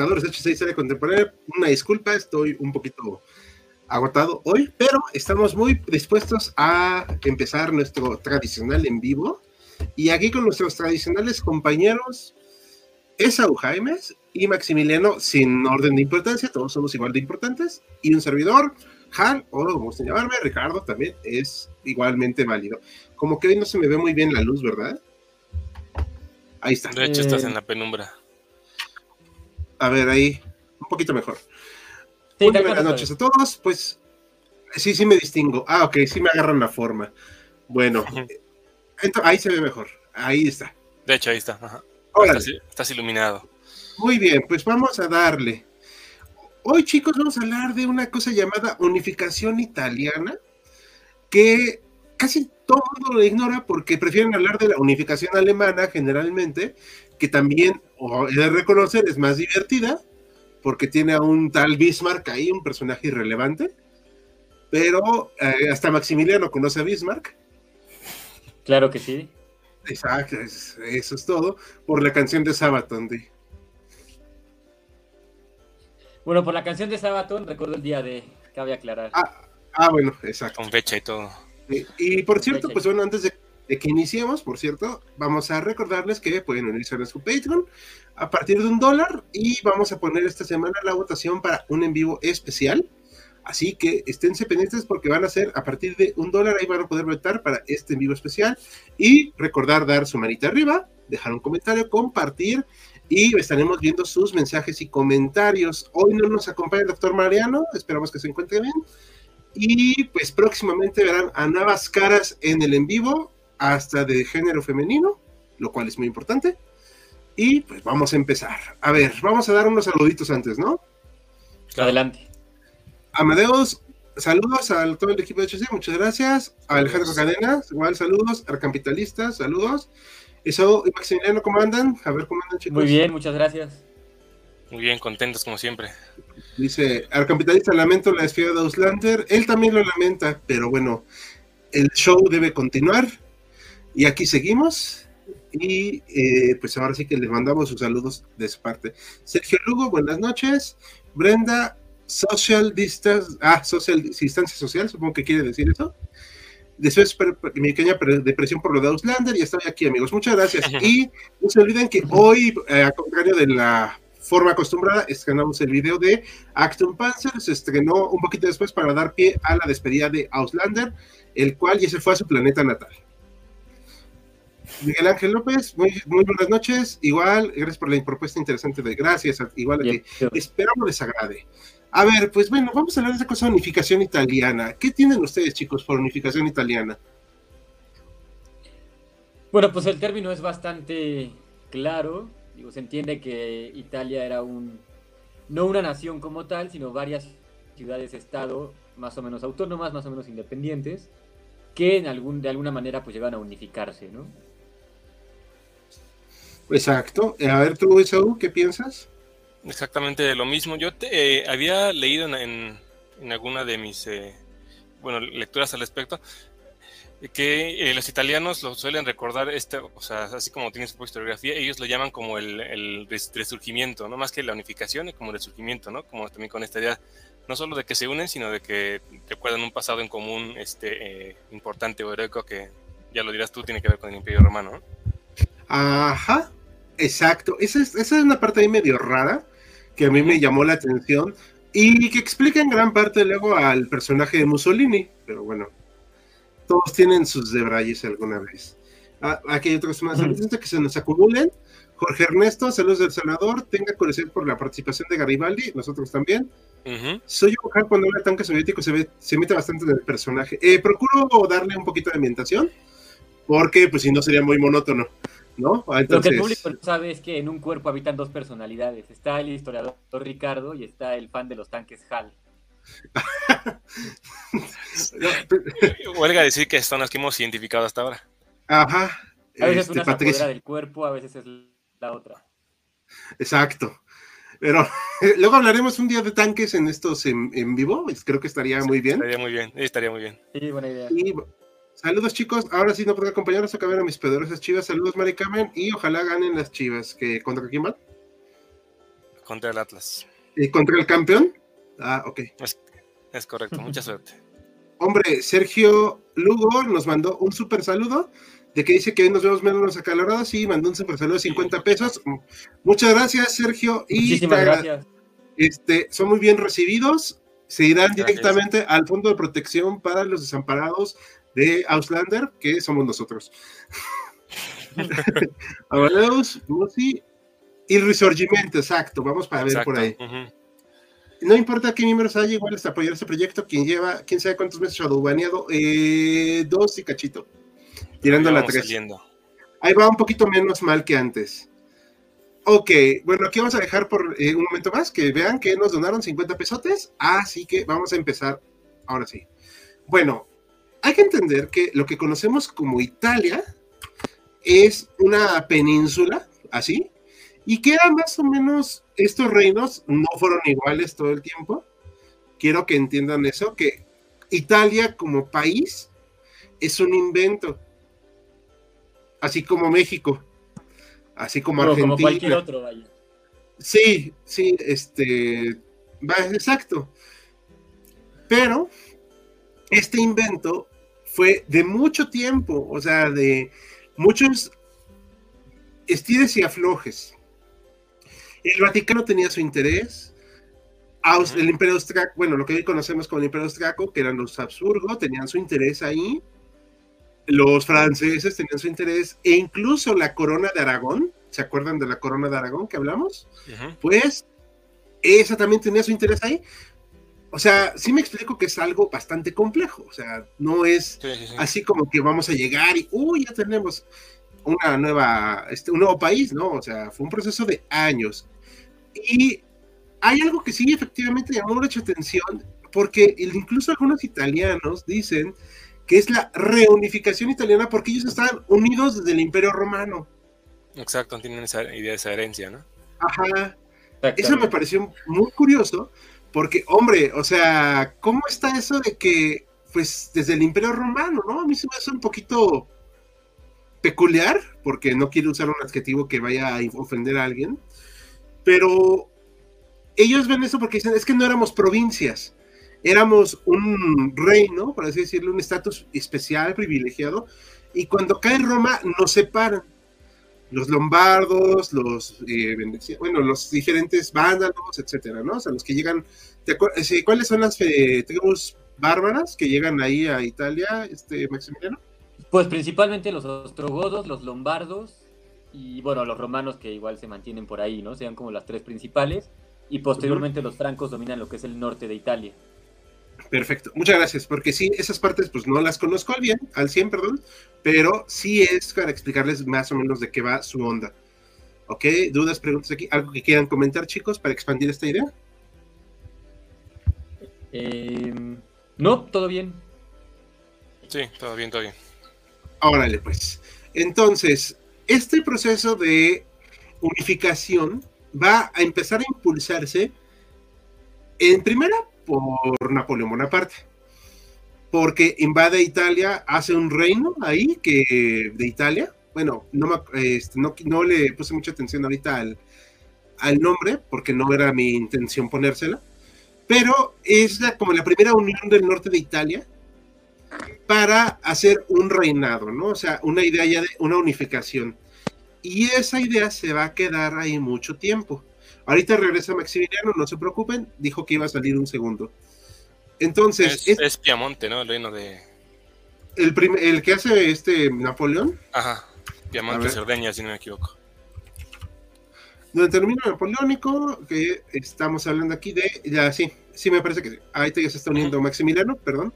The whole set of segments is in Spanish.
Espectadores de H6 Serie Contemporánea. Una disculpa, estoy un poquito agotado hoy, pero estamos muy dispuestos a empezar nuestro tradicional en vivo. Y aquí con nuestros tradicionales compañeros, Esau Jaimes y Maximiliano, sin orden de importancia, todos somos igual de importantes, y un servidor, Han, o como gusta llamarme, Ricardo, también es igualmente válido. Como que hoy no se me ve muy bien la luz, ¿verdad? Ahí está. De hecho, estás en la penumbra. A ver, ahí, un poquito mejor. buenas noches a todos. Pues sí, sí me distingo. Ah, ok, sí me agarran la forma. Bueno, ahí se ve mejor. Ahí está. De hecho, ahí está. Estás, iluminado. Muy bien, pues vamos a darle. Hoy, chicos, vamos a hablar de una cosa llamada unificación italiana, que casi todo el mundo lo ignora porque prefieren hablar de la unificación alemana generalmente, que también, o he de reconocer, es más divertida, porque tiene a un tal Bismarck ahí, un personaje irrelevante, pero eh, hasta Maximiliano conoce a Bismarck. Claro que sí. Exacto, eso es todo, por la canción de Sabaton. Bueno, por la canción de Sabaton, recuerdo el día de, cabe aclarar. Ah, ah bueno, exacto. Con fecha y todo. Y por cierto, pues bueno, antes de, que iniciemos, por cierto, vamos a recordarles que pueden unirse a su Patreon a partir de un dólar y vamos a poner esta semana la votación para un en vivo especial. Así que esténse pendientes porque van a ser a partir de un dólar, ahí van a poder votar para este en vivo especial. Y recordar dar su manita arriba, dejar un comentario, compartir y estaremos viendo sus mensajes y comentarios. Hoy no nos acompaña el doctor Mariano, esperamos que se encuentre bien. Y pues próximamente verán a nuevas caras en el en vivo, hasta de género femenino, lo cual es muy importante. Y pues vamos a empezar. A ver, vamos a dar unos saluditos antes, ¿no? Adelante. Amadeus, saludos al todo el equipo de HC, muchas gracias. A Alejandro Cadenas, igual saludos. Arcampitalistas, saludos. Eso, y Maximiliano, ¿cómo andan? A ver cómo andan, chicos. Muy bien, muchas gracias. Muy bien, contentos como siempre. Dice, Arcapitalista lamento la despedida de Auslander. Él también lo lamenta, pero bueno, el show debe continuar. Y aquí seguimos. Y eh, pues ahora sí que le mandamos sus saludos de su parte. Sergio Lugo, buenas noches. Brenda, social distance, ah, social, distancia social, supongo que quiere decir eso. Después mi pequeña depresión por lo de Auslander y estoy aquí, amigos. Muchas gracias. Y no se olviden que hoy, eh, a contrario de la forma acostumbrada, estrenamos el video de Acton Panzer, se estrenó un poquito después para dar pie a la despedida de Auslander, el cual ya se fue a su planeta natal. Miguel Ángel López, muy, buenas noches. Igual, gracias por la propuesta interesante de gracias. Igual, esperamos les agrade. A ver, pues bueno, vamos a hablar de esa cosa de unificación italiana. ¿Qué tienen ustedes, chicos, por unificación italiana? Bueno, pues el término es bastante claro se entiende que Italia era un no una nación como tal, sino varias ciudades-estado más o menos autónomas, más o menos independientes, que en algún, de alguna manera pues llegan a unificarse, ¿no? Exacto. A ver tú, Esaú, ¿qué piensas? Exactamente lo mismo. Yo te, eh, había leído en, en, alguna de mis eh, bueno, lecturas al respecto que eh, los italianos lo suelen recordar, este, o sea, así como tienen su historiografía, ellos lo llaman como el, el, resurgimiento, no más que la unificación, como el resurgimiento, ¿no? Como también con esta idea, no solo de que se unen, sino de que recuerdan un pasado en común este, eh, importante o heroico que, ya lo dirás tú, tiene que ver con el Imperio Romano, ¿no? Ajá, exacto. Esa es, esa es una parte ahí medio rara que a mí me llamó la atención y que explica en gran parte luego al personaje de Mussolini, pero bueno, todos tienen sus debrayes alguna vez. Ah, aquí hay otros más que se nos acumulen. Jorge Ernesto, saludos del Salvador. Tenga curiosidad por la participación de Garibaldi, nosotros también. Soy yo, cuando habla tanque soviético se, ve, se mete bastante en el personaje. Eh, procuro darle un poquito de ambientación, porque pues si no sería muy monótono, ¿no? Lo que el público no sabe es que en un cuerpo habitan dos personalidades. Está el historiador Ricardo y está el fan de los tanques Hal. Huelga decir que son las que hemos identificado hasta ahora. Ajá. A veces una este, se del cuerpo, a veces es la otra. Exacto. Pero luego hablaremos un día de tanques en estos en, vivo. Creo que estaría muy bien. Estaría muy bien, estaría muy bien. Sí, buena idea. Saludos, chicos. Ahora sí no puedo acompañarnos a ver a mis poderosas chivas. Saludos, Mari Carmen. Y ojalá ganen las chivas. que ¿Contra quién van? Contra el Atlas. ¿Y contra el campeón? Ah, ok. Es, correcto. Mucha suerte. Hombre, Sergio Lugo nos mandó un súper saludo de que dice que hoy nos vemos menos acalorados y mandó un super saludo de 50 pesos. Muchas gracias, Sergio. Y Muchísimas gracias. Este, son muy bien recibidos. Se irán directamente al Fondo de Protección para los Desamparados de Auslander, que somos nosotros. Amadeus, Musi y Resurgimiento, exacto. Vamos para ver por ahí. No importa qué miembros haya, igual es apoyar este proyecto. Quien lleva, quién sabe cuántos meses shadowbaneado, eh, dos y cachito tirando la 3. Ahí va un poquito menos mal que antes. Ok, bueno, aquí vamos a dejar por eh, un momento más que vean que nos donaron 50 pesotes, así que vamos a empezar ahora sí. Bueno, hay que entender que lo que conocemos como Italia es una península, así, y que más o menos estos reinos no fueron iguales todo el tiempo. Quiero que entiendan eso, que Italia como país es un invento así como México, así como Argentina. Como cualquier otro, vaya. Sí, sí, este, va, exacto. Pero este invento fue de mucho tiempo, o sea, de muchos estires y aflojes. El Vaticano tenía su interés, el Imperio Austriaco, bueno, lo que hoy conocemos como el Imperio Austriaco, que eran los Habsburgo, tenían su interés ahí, los franceses tenían su interés e incluso la corona de Aragón, ¿se acuerdan de la corona de Aragón que hablamos? Pues esa también tenía su interés ahí. O sea, sí me explico que es algo bastante complejo, o sea, no es así como que vamos a llegar y, uy, ya tenemos una nueva, este, un nuevo país, ¿no? O sea, fue un proceso de años. Y hay algo que sí efectivamente llamó mucha atención, porque incluso algunos italianos dicen que es la reunificación italiana, porque ellos estaban unidos desde el Imperio Romano. Exacto, tienen esa idea, esa herencia, ¿no? Ajá. Eso me pareció muy curioso, porque, hombre, o sea, ¿cómo está eso de que, pues, desde el Imperio Romano, ¿no? A mí se me hace un poquito peculiar, porque no quiero usar un adjetivo que vaya a ofender a alguien, pero ellos ven eso porque dicen, es que no éramos provincias, éramos un reino, por así decirlo, un estatus especial, privilegiado, y cuando cae Roma nos separan. Los lombardos, los, eh, bueno, los diferentes vándalos, etcétera, ¿no? O sea, los que llegan, eh, ¿cuáles son las eh, tribus bárbaras que llegan ahí a Italia, este Maximiliano? Pues principalmente los ostrogodos, los lombardos y bueno, los romanos que igual se mantienen por ahí, ¿no? Sean como las tres principales y posteriormente los francos dominan lo que es el norte de Italia. Perfecto, muchas gracias, porque sí, esas partes pues no las conozco al bien, al 100, perdón, pero sí es para explicarles más o menos de qué va su onda. ¿Ok? ¿Dudas, preguntas aquí? ¿Algo que quieran comentar, chicos, para expandir esta idea? Em, no, todo bien. Sí, todo bien, todo bien. Órale, pues. Entonces, este proceso de unificación va a empezar a impulsarse en primera por Napoleón Bonaparte. Porque invade Italia, hace un reino ahí que de Italia. Bueno, no, este, no, no le puse mucha atención ahorita al, al nombre, porque no era mi intención ponérsela. Pero es como la primera unión del norte de Italia para hacer un reinado, ¿no? O sea, una idea ya de una unificación. Y esa idea se va a quedar ahí mucho tiempo. Ahorita regresa Maximiliano, no se preocupen, dijo que iba a salir un segundo. Entonces. Es, es, Piamonte, ¿no? El reino de. El, el que hace este Napoleón. Ajá. Piamonte, Cerdeña, si no me equivoco. El dominio napoleónico, que estamos hablando aquí de, ya sí, sí me parece que sí. Ahorita ya se está uniendo Maximiliano, perdón.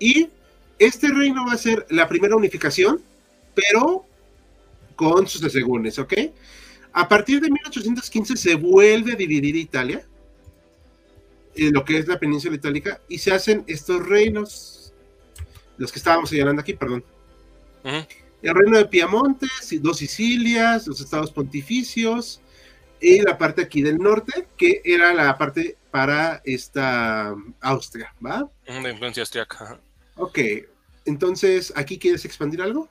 Y este reino va a ser la primera unificación, pero con sus asegúnes, ¿ok? A partir de 1815 se vuelve a dividir Italia, en lo que es la península itálica, y se hacen estos reinos, los que estábamos señalando aquí, perdón. El reino de Piamonte, dos Sicilias, los estados pontificios, y la parte aquí del norte, que era la parte para esta Austria, ¿va? De influencia austriaca. Ok, entonces, ¿aquí quieres expandir algo?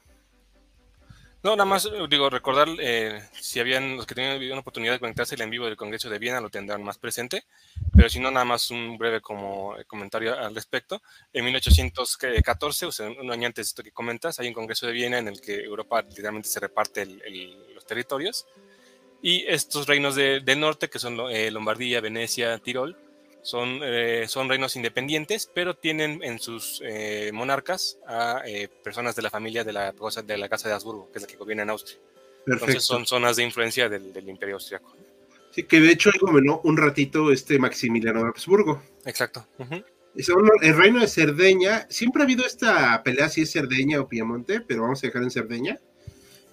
No, nada más, digo, recordar eh, si habían los que tenían una oportunidad de conectarse en vivo del Congreso de Viena, lo tendrán más presente, pero si no, nada más un breve como eh, comentario al respecto. En 1814, o sea, un año antes de esto que comentas, hay un Congreso de Viena en el que Europa literalmente se reparte los territorios y estos reinos del norte, que son eh, Lombardía, Venecia, Tirol, son, eh, son reinos independientes, pero tienen en sus eh, monarcas a eh, personas de la familia de la, de la Casa de Habsburgo, que es la que gobierna en Austria. Entonces son zonas de influencia del, del Imperio Austriaco. Sí, que de hecho gobernó un ratito este Maximiliano de Habsburgo. Exacto. El reino de Cerdeña, siempre ha habido esta pelea si es Cerdeña o Piamonte, pero vamos a dejar en Cerdeña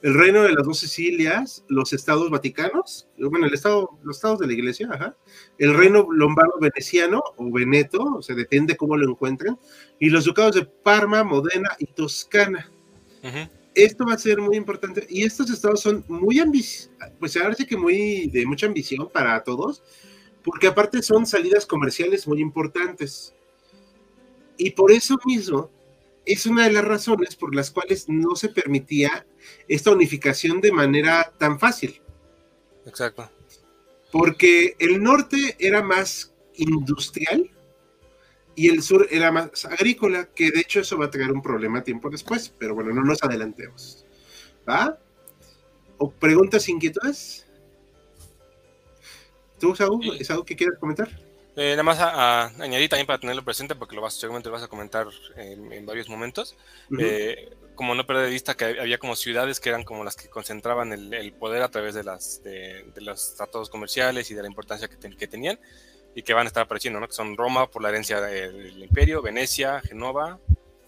el reino de las dos Sicilias, los estados vaticanos, bueno, el estado, los estados de la iglesia, ajá, el reino lombardo veneciano o veneto, o sea, depende cómo lo encuentren, y los ducados de Parma, Modena y Toscana. Esto va a ser muy importante, y estos estados son muy ambiciosos, pues ahora sí que muy, de mucha ambición para todos, porque aparte son salidas comerciales muy importantes. Y por eso mismo, es una de las razones por las cuales no se permitía esta unificación de manera tan fácil. Exacto. Porque el norte era más industrial y el sur era más agrícola, que de hecho eso va a traer un problema tiempo después, pero bueno, no nos adelantemos. ¿Va? ¿O preguntas, inquietudes? ¿Tú, Saúl, es algo que quieras comentar? Eh, nada más a, añadir también para tenerlo presente, porque lo vas, seguramente lo vas a comentar en, varios momentos. Eh, como no perder de vista que había como ciudades que eran como las que concentraban el, poder a través de, las, de, los tratados comerciales y de la importancia que, que, tenían y que van a estar apareciendo, ¿no? que son Roma por la herencia del imperio, Venecia, Genova,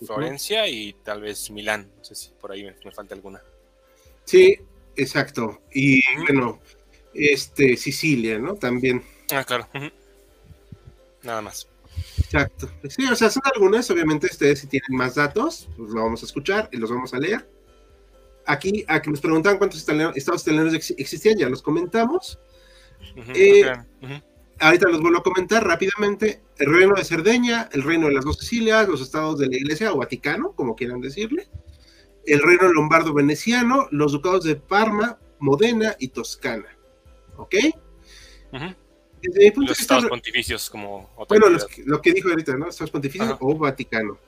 Florencia y tal vez Milán. No sé si por ahí me, falta alguna. Sí, exacto. Y bueno, este Sicilia, ¿no? También. Ah, claro nada más. Exacto. Sí, o sea, son algunas, obviamente ustedes si tienen más datos, pues lo vamos a escuchar y los vamos a leer. Aquí, a que nos preguntaban cuántos estados italianos existían, ya los comentamos. Eh, ahorita los vuelvo a comentar rápidamente. El reino de Cerdeña, el reino de las dos Sicilias, los estados de la Iglesia o Vaticano, como quieran decirle. El reino lombardo veneciano, los ducados de Parma, Modena y Toscana. ¿Ok? Los estados pontificios como bueno lo que dijo ahorita no estados pontificios o Vaticano.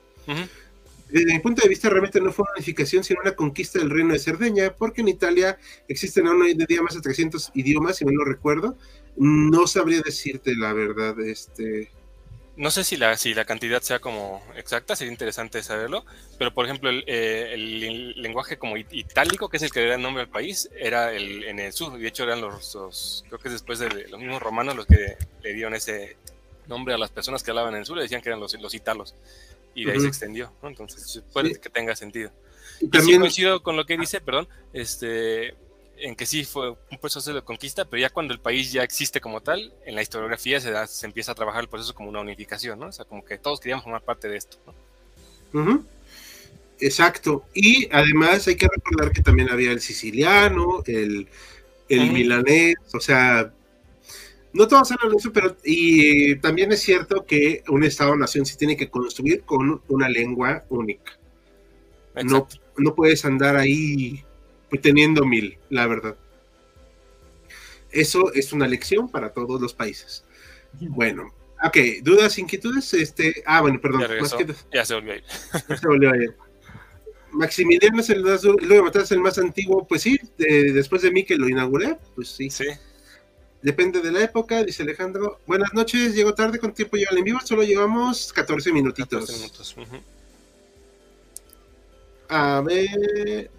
Desde mi punto de vista realmente no fue una unificación sino una conquista del reino de Cerdeña porque en Italia existen aún hoy de día más de 300 idiomas si me lo recuerdo. No sabría decirte la verdad este no sé si la, si la cantidad sea como exacta, sería interesante saberlo, pero por ejemplo el, eh, lenguaje como itálico, que es el que le da el nombre al país, era el, en el sur, y de hecho eran los, creo que es después de los mismos romanos los que le dieron ese nombre a las personas que hablaban en el sur, le decían que eran los, los italos, y de ahí se extendió, entonces puede que tenga sentido. Y también coincido con lo que dice, perdón, este, en que sí fue un proceso de conquista, pero ya cuando el país ya existe como tal, en la historiografía se, da, se empieza a trabajar el proceso como una unificación, ¿no? O sea, como que todos queríamos formar parte de esto, ¿no? Exacto. Y además hay que recordar que también había el siciliano, el, el milanés, o sea, no todos hablan de eso, pero y también es cierto que un Estado-nación se tiene que construir con una lengua única. No, no puedes andar ahí teniendo mil, la verdad. Eso es una lección para todos los países. Bueno, ok, dudas, inquietudes, este, ah, bueno, perdón, ya, se volvió a ir. se volvió a ir. Maximiliano es el, es el más antiguo, pues sí, después de mí que lo inauguré, pues sí. Sí. Depende de la época, dice Alejandro. Buenas noches, llego tarde con tiempo ya en vivo, solo llevamos 14 minutitos. 14 minutos. A ver,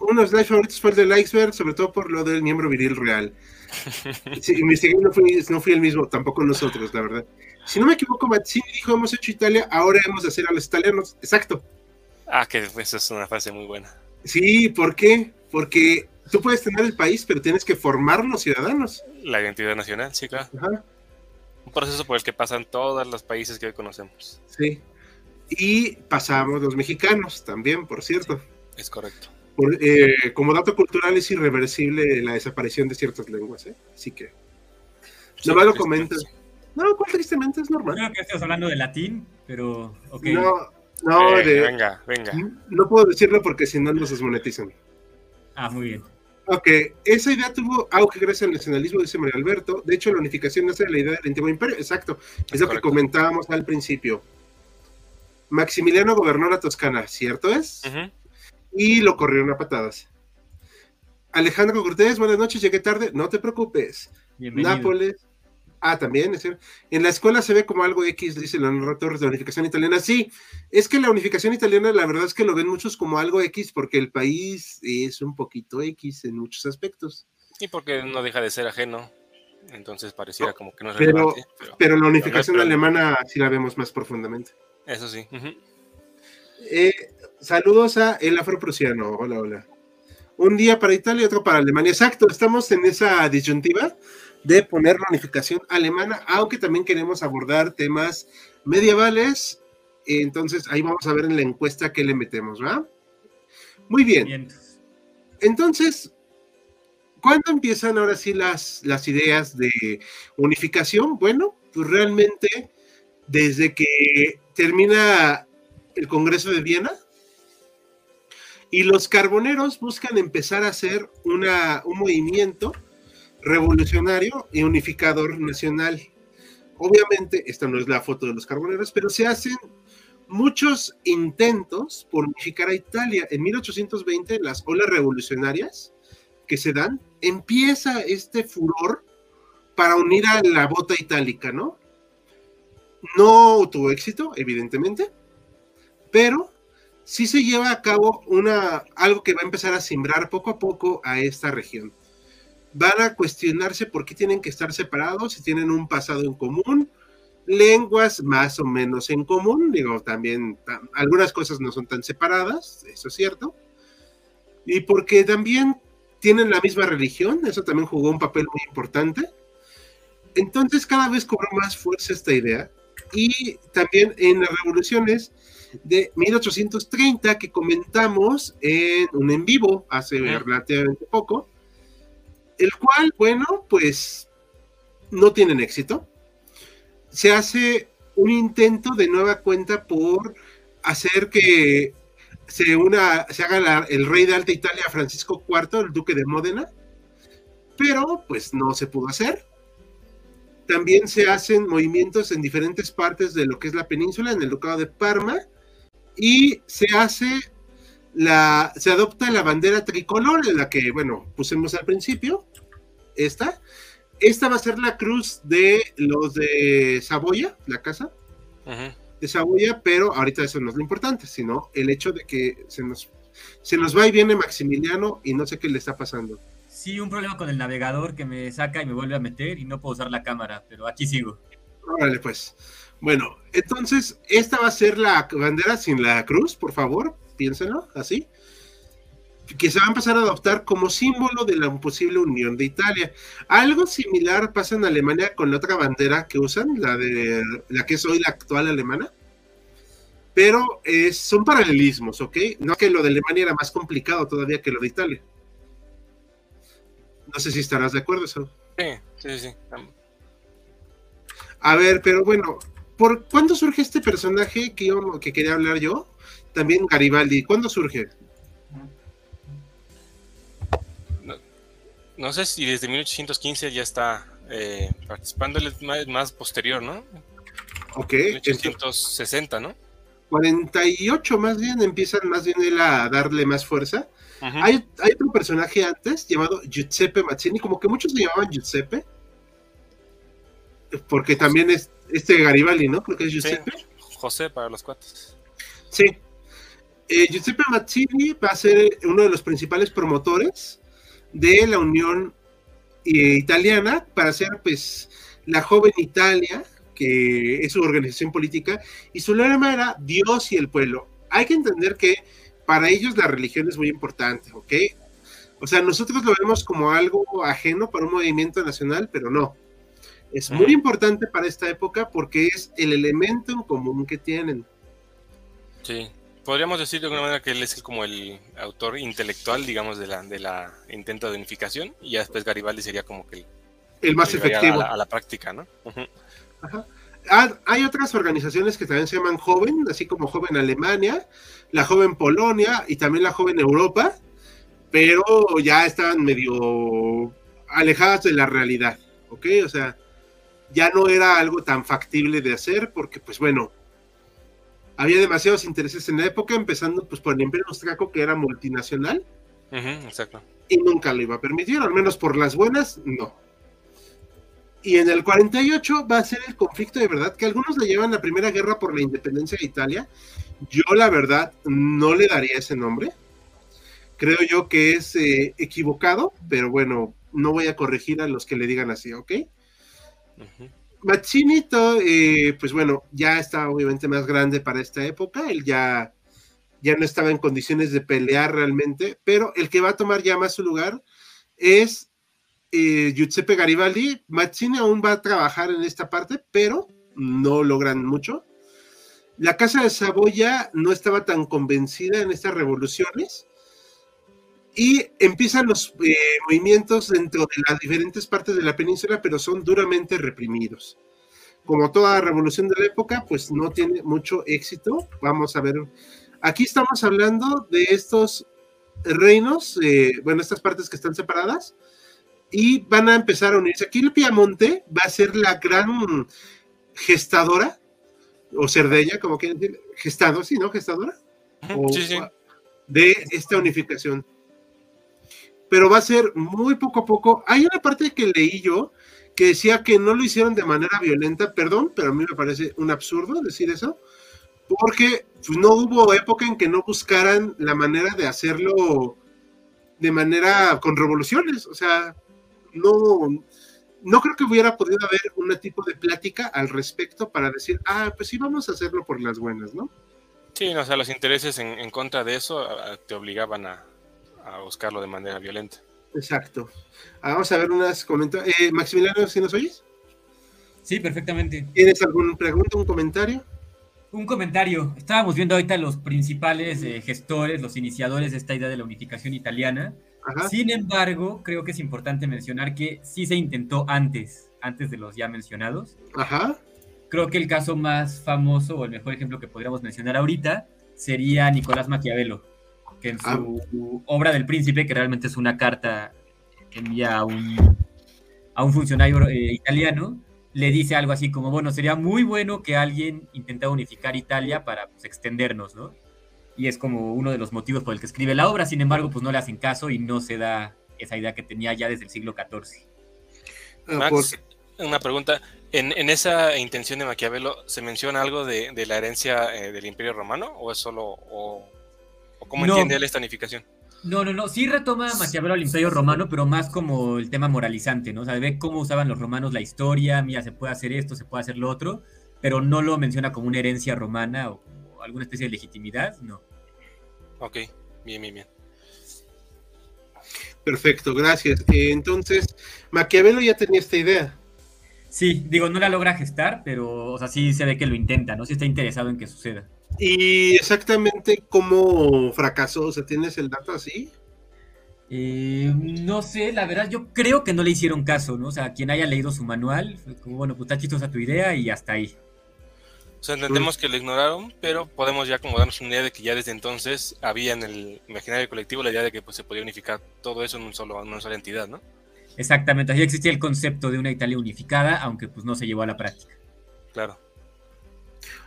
uno de los favoritos fue el del iceberg, sobre todo por lo del miembro viril real. Sí, investigué, no fui, no fui el mismo, tampoco nosotros, la verdad. Si no me equivoco, Mazzini dijo, hemos hecho Italia, ahora hemos de hacer a los italianos. Exacto. Ah, que esa es una frase muy buena. Sí, ¿por qué? Porque tú puedes tener el país, pero tienes que formar los ciudadanos. La identidad nacional, sí, claro. Ajá. Un proceso por el que pasan todos los países que hoy conocemos. Sí. Y pasamos los mexicanos también, por cierto. Es correcto. Por, eh, como dato cultural es irreversible la desaparición de ciertas lenguas, ¿eh? Así que... Sí, Nomás lo comentas. No, cuál tristemente es normal. Creo que estás hablando de latín, pero. No, no, Venga, de- venga, venga. no puedo decirlo porque si no nos desmonetizan. Ah, muy bien. Ok, esa idea tuvo auge gracias al nacionalismo, dice María Alberto. De hecho, la unificación nace de la idea del antiguo imperio. Exacto, es lo que comentábamos al principio. Maximiliano gobernó la Toscana, ¿cierto es? Ujú. Y lo corrieron a patadas. Alejandro Cortés, buenas noches, llegué tarde, no te preocupes. Bienvenido. Nápoles. Ah, también, es cierto. En la escuela se ve como algo X, dice Leonardo Torres, la unificación italiana. Sí, es que la unificación italiana, la verdad es que lo ven muchos como algo X, porque el país es un poquito X en muchos aspectos. Y porque no deja de ser ajeno. Entonces pareciera como que no es Pero- relevante. Pero, Pero la unificación Pero no es alemana sí la vemos más profundamente. eso sí. Eh, saludos a el afroprusiano. Hola, hola. Un día para Italia y otro para Alemania. Exacto, estamos en esa disyuntiva de poner la unificación alemana, aunque también queremos abordar temas medievales. Entonces, ahí vamos a ver en la encuesta qué le metemos, ¿va? Muy bien. Entonces, ¿cuándo empiezan ahora sí las, las ideas de unificación? Bueno, pues realmente desde que termina el Congreso de Viena y los carboneros buscan empezar a hacer una, un movimiento revolucionario y unificador nacional. Obviamente, esta no es la foto de los carboneros, pero se hacen muchos intentos por unificar a Italia. En 1820, las olas revolucionarias que se dan, empieza este furor para unir a la bota itálica, ¿no? No tuvo éxito, evidentemente, pero sí se lleva a cabo una, algo que va a empezar a simbrar poco a poco a esta región. Van a cuestionarse por qué tienen que estar separados, si tienen un pasado en común, lenguas más o menos en común, digo, también ta- algunas cosas no son tan separadas, eso es cierto, y porque también tienen la misma religión, eso también jugó un papel muy importante. Entonces cada vez cobró más fuerza esta idea, y también en las revoluciones de 1830 que comentamos en un en vivo hace relativamente poco, el cual, bueno, pues no tienen éxito se hace un intento de nueva cuenta por hacer que se una se haga la- el rey de Alta Italia Francisco IV, el duque de Módena, pero pues no se pudo hacer. También se hacen movimientos en diferentes partes de lo que es la península, en el ducado de Parma, y se hace la se adopta la bandera tricolor, en la que bueno pusimos al principio, esta, esta va a ser la cruz de los de Saboya, la casa Ujú. de Saboya, pero ahorita eso no es lo importante, sino el hecho de que se nos, se nos va y viene Maximiliano y no sé qué le está pasando. Sí, un problema con el navegador que me saca y me vuelve a meter y no puedo usar la cámara, pero aquí sigo. Órale, pues. Bueno, entonces, esta va a ser la bandera sin la cruz, por favor, piénsenlo, así. Que se va a empezar a adoptar como símbolo de la posible unión de Italia. Algo similar pasa en Alemania con la otra bandera que usan, la de la que es hoy la actual alemana. Pero es- son paralelismos, ¿ok? No que lo de Alemania era más complicado todavía que lo de Italia. No sé si estarás de acuerdo, eso. Sí, sí, sí. A ver, pero bueno, ¿por cuándo surge este personaje que, yo- que quería hablar yo? También Garibaldi, ¿cuándo surge? No sé si desde 1815 ya está eh, participando, él es más, más posterior, ¿no? Ok, entonces, 1860, ¿no? 48 más bien empiezan más bien él a darle más fuerza. Hay, hay otro personaje antes llamado Giuseppe Mazzini, como que muchos le llamaban Giuseppe, porque también es este Garibaldi, ¿no? Creo que es Sí, Giuseppe. José para los cuates. Sí. Eh, Giuseppe Mazzini va a ser uno de los principales promotores de la Unión italiana para ser pues la joven Italia, que es su organización política, y su lema era Dios y el pueblo. Hay que entender que para ellos la religión es muy importante, ¿ok? O sea, nosotros lo vemos como algo ajeno para un movimiento nacional, pero no. Es muy importante para esta época porque es el elemento en común que tienen. Sí, podríamos decir de alguna manera que él es como el autor intelectual, digamos, de la, de la intento de unificación, y ya después Garibaldi sería como que el, más efectivo. A la, práctica, ¿no? Ajá. Ah, hay otras organizaciones que también se llaman Joven, así como Joven Alemania, la Joven Polonia y también la Joven Europa, pero ya están medio alejadas de la realidad, ¿ok? O sea, ya no era algo tan factible de hacer porque, pues bueno, había demasiados intereses en la época, empezando pues por el Imperio Austriaco que era multinacional. exacto. Y nunca lo iba a permitir, al menos por las buenas, no. Y en el 48 va a ser el conflicto de verdad, que algunos le llevan la Primera Guerra por la Independencia de Italia. Yo la verdad no le daría ese nombre creo yo que es eh, equivocado, pero bueno, no voy a corregir a los que le digan así, ¿ok? Machinito, eh, pues bueno, ya está obviamente más grande para esta época, él ya, ya no estaba en condiciones de pelear realmente, pero el que va a tomar ya más su lugar es eh, Giuseppe Garibaldi. Mazzini aún va a trabajar en esta parte, pero no logran mucho. La Casa de Saboya no estaba tan convencida en estas revoluciones y empiezan los eh, movimientos dentro de las diferentes partes de la península, pero son duramente reprimidos. Como toda revolución de la época, pues no tiene mucho éxito. Vamos a ver. Aquí estamos hablando de estos reinos, eh, bueno, estas partes que están separadas, y van a empezar a unirse. Aquí el Piamonte va a ser la gran gestadora, o Cerdeña, como quieren decir, gestado, sí, ¿no? Gestadora. sí, sí. De esta unificación pero va a ser muy poco a poco. Hay una parte que leí yo que decía que no lo hicieron de manera violenta, perdón, pero a mí me parece un absurdo decir eso, porque no hubo época en que no buscaran la manera de hacerlo de manera con revoluciones, o sea, no, no creo que hubiera podido haber un tipo de plática al respecto para decir, ah, pues sí, vamos a hacerlo por las buenas, ¿no? Sí, o sea, los intereses en contra de eso te obligaban a, a buscarlo de manera violenta. Exacto. Ah, vamos a ver unas comentarios. Eh, Maximiliano, ¿si nos oyes? Sí, perfectamente. ¿Tienes alguna pregunta, un comentario? Un comentario. Estábamos viendo ahorita los principales eh, gestores, los iniciadores de esta idea de la unificación italiana. Sin embargo, creo que es importante mencionar que sí se intentó antes, antes de los ya mencionados. Ajá. Creo que el caso más famoso o el mejor ejemplo que podríamos mencionar ahorita sería Nicolás Maquiavelo que en ah. su obra del príncipe, que realmente es una carta que envía a un, a un funcionario eh, italiano, le dice algo así como, bueno, sería muy bueno que alguien intentara unificar Italia para pues, extendernos, ¿no? Y es como uno de los motivos por el que escribe la obra, sin embargo, pues no le hacen caso y no se da esa idea que tenía ya desde el siglo XIV. Ah, Max, una pregunta. ¿En, ¿En, esa intención de Maquiavelo se menciona algo de, de la herencia eh, del Imperio Romano o es solo o, cómo entiende él esta unificación? No, no, no. Sí retoma Maquiavelo al Imperio Romano, pero más como el tema moralizante, ¿no? O sea, ve cómo usaban los romanos la historia, mira, se puede hacer esto, se puede hacer lo otro, pero no lo menciona como una herencia romana o, alguna especie de legitimidad, no. Ok, bien, bien, bien. Perfecto, gracias. Eh, entonces, Maquiavelo ya tenía esta idea. Sí, digo, no la logra gestar, pero, o sea, sí se ve que lo intenta, ¿no? Sí está interesado en que suceda. ¿Y exactamente cómo fracasó? O sea, ¿tienes el dato así? Eh, no sé, la verdad, yo creo que no le hicieron caso, ¿no? O sea, quien haya leído su manual, fue como, bueno, pues está a tu idea y hasta ahí. O sea, entendemos que lo ignoraron, pero podemos ya como darnos una idea de que ya desde entonces había en el imaginario colectivo la idea de que pues, se podía unificar todo eso en, un solo, en una sola entidad, ¿no? Exactamente, así existía el concepto de una Italia unificada, aunque pues no se llevó a la práctica. Claro.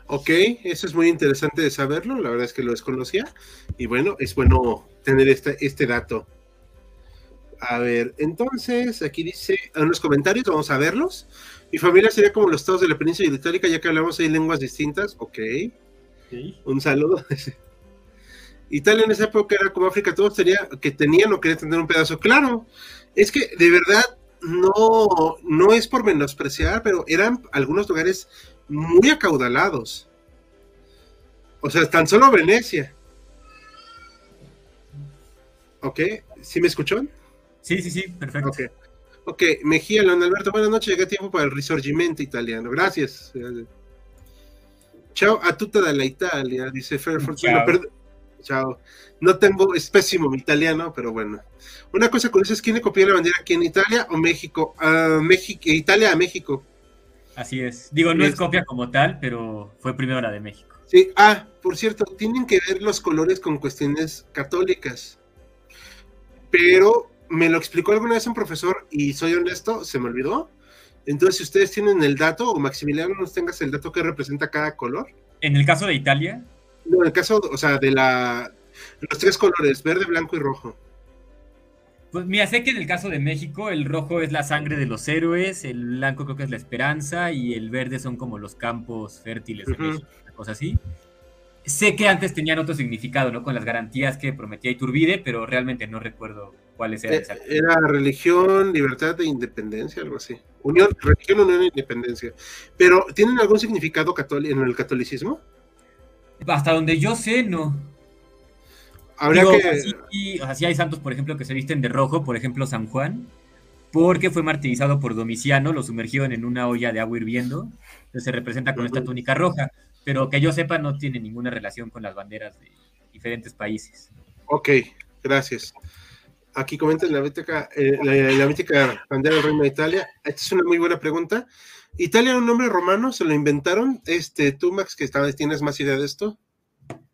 Ok, eso es muy interesante de saberlo, la verdad es que lo desconocía. Y bueno, es bueno tener este, este dato. A ver, entonces, aquí dice, en los comentarios, vamos a verlos. Mi familia sería como los estados de la península itálica, ya que hablamos ahí lenguas distintas. Ok. Un saludo. Italia en esa época era como África, todos sería que tenían o querían tener un pedazo. Claro, es que de verdad no, no es por menospreciar, pero eran algunos lugares muy acaudalados. O sea, tan solo Venecia. ¿Ok? ¿Sí me escuchó? Sí, sí, sí, perfecto. Ok. Ok, Mejía, León Alberto, buenas noches. Llegué a tiempo para el risorgimento italiano. Gracias. Chao a tuta de la Italia, dice Fairford. Bueno, perd- Chao. No tengo, es pésimo mi italiano, pero bueno. Una cosa curiosa es quién le copió la bandera aquí en Italia o México. A México, Italia a México. Así es. Digo, no es Es- copia como tal, pero fue primero la de México. Sí, ah, por cierto, tienen que ver los colores con cuestiones católicas. Pero me lo explicó alguna vez un profesor y soy honesto, se me olvidó. Entonces, si ustedes tienen el dato, o Maximiliano nos tengas el dato que representa cada color. En el caso de Italia, No, en el caso, o sea, de la los tres colores, verde, blanco y rojo. pues mira, sé que en el caso de México el rojo es la sangre de los héroes, el blanco creo que es la esperanza y el verde son como los campos fértiles de Ujú. México, una cosa así. Sé que antes tenían otro significado, ¿no? Con las garantías que prometía Iturbide, pero realmente no recuerdo cuáles eran Eh, exactamente. Era religión, libertad e independencia, algo así. Unión, religión, unión e independencia. Pero, ¿tienen algún significado en el catolicismo? Hasta donde yo sé, no. Habría Digo, que. o sea, sí, sí, o sea, sí hay santos, por ejemplo, que se visten de rojo, por ejemplo, San Juan, porque fue martirizado por Domiciano, lo sumergieron en una olla de agua hirviendo, entonces se representa con esta túnica roja, pero que yo sepa no tiene ninguna relación con las banderas de diferentes países. Ok, gracias. Aquí comentan la mítica, eh, la, la mítica bandera del Reino de Italia. Esta es una muy buena pregunta. ¿Italia era un nombre romano? ¿Se lo inventaron? Este, tú, Max, que estabas- tienes más idea de esto.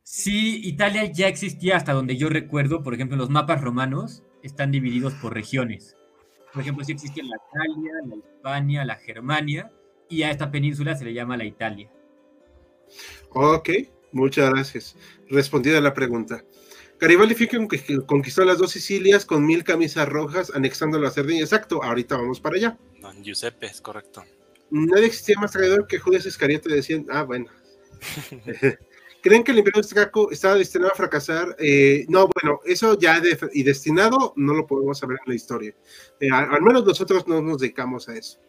Sí, Italia ya existía hasta donde yo recuerdo, por ejemplo, los mapas romanos están divididos por regiones. Por ejemplo, sí existe la Italia, la Hispania, la Germania, y a esta península se le llama la Italia. Ok, muchas gracias. Respondida la pregunta. Garibaldi fue conqui- conquistó las dos Sicilias con mil camisas rojas, anexando la Cerdeña. Exacto, ahorita vamos para allá. Don Giuseppe, es correcto. Nadie existía más traidor que Judas Iscariote, decían. Ah, bueno. ¿Creen que el imperio austriaco estaba destinado a fracasar? Eh, no, bueno, eso ya de- y destinado no lo podemos saber en la historia. Eh, al, al menos nosotros no nos dedicamos a eso.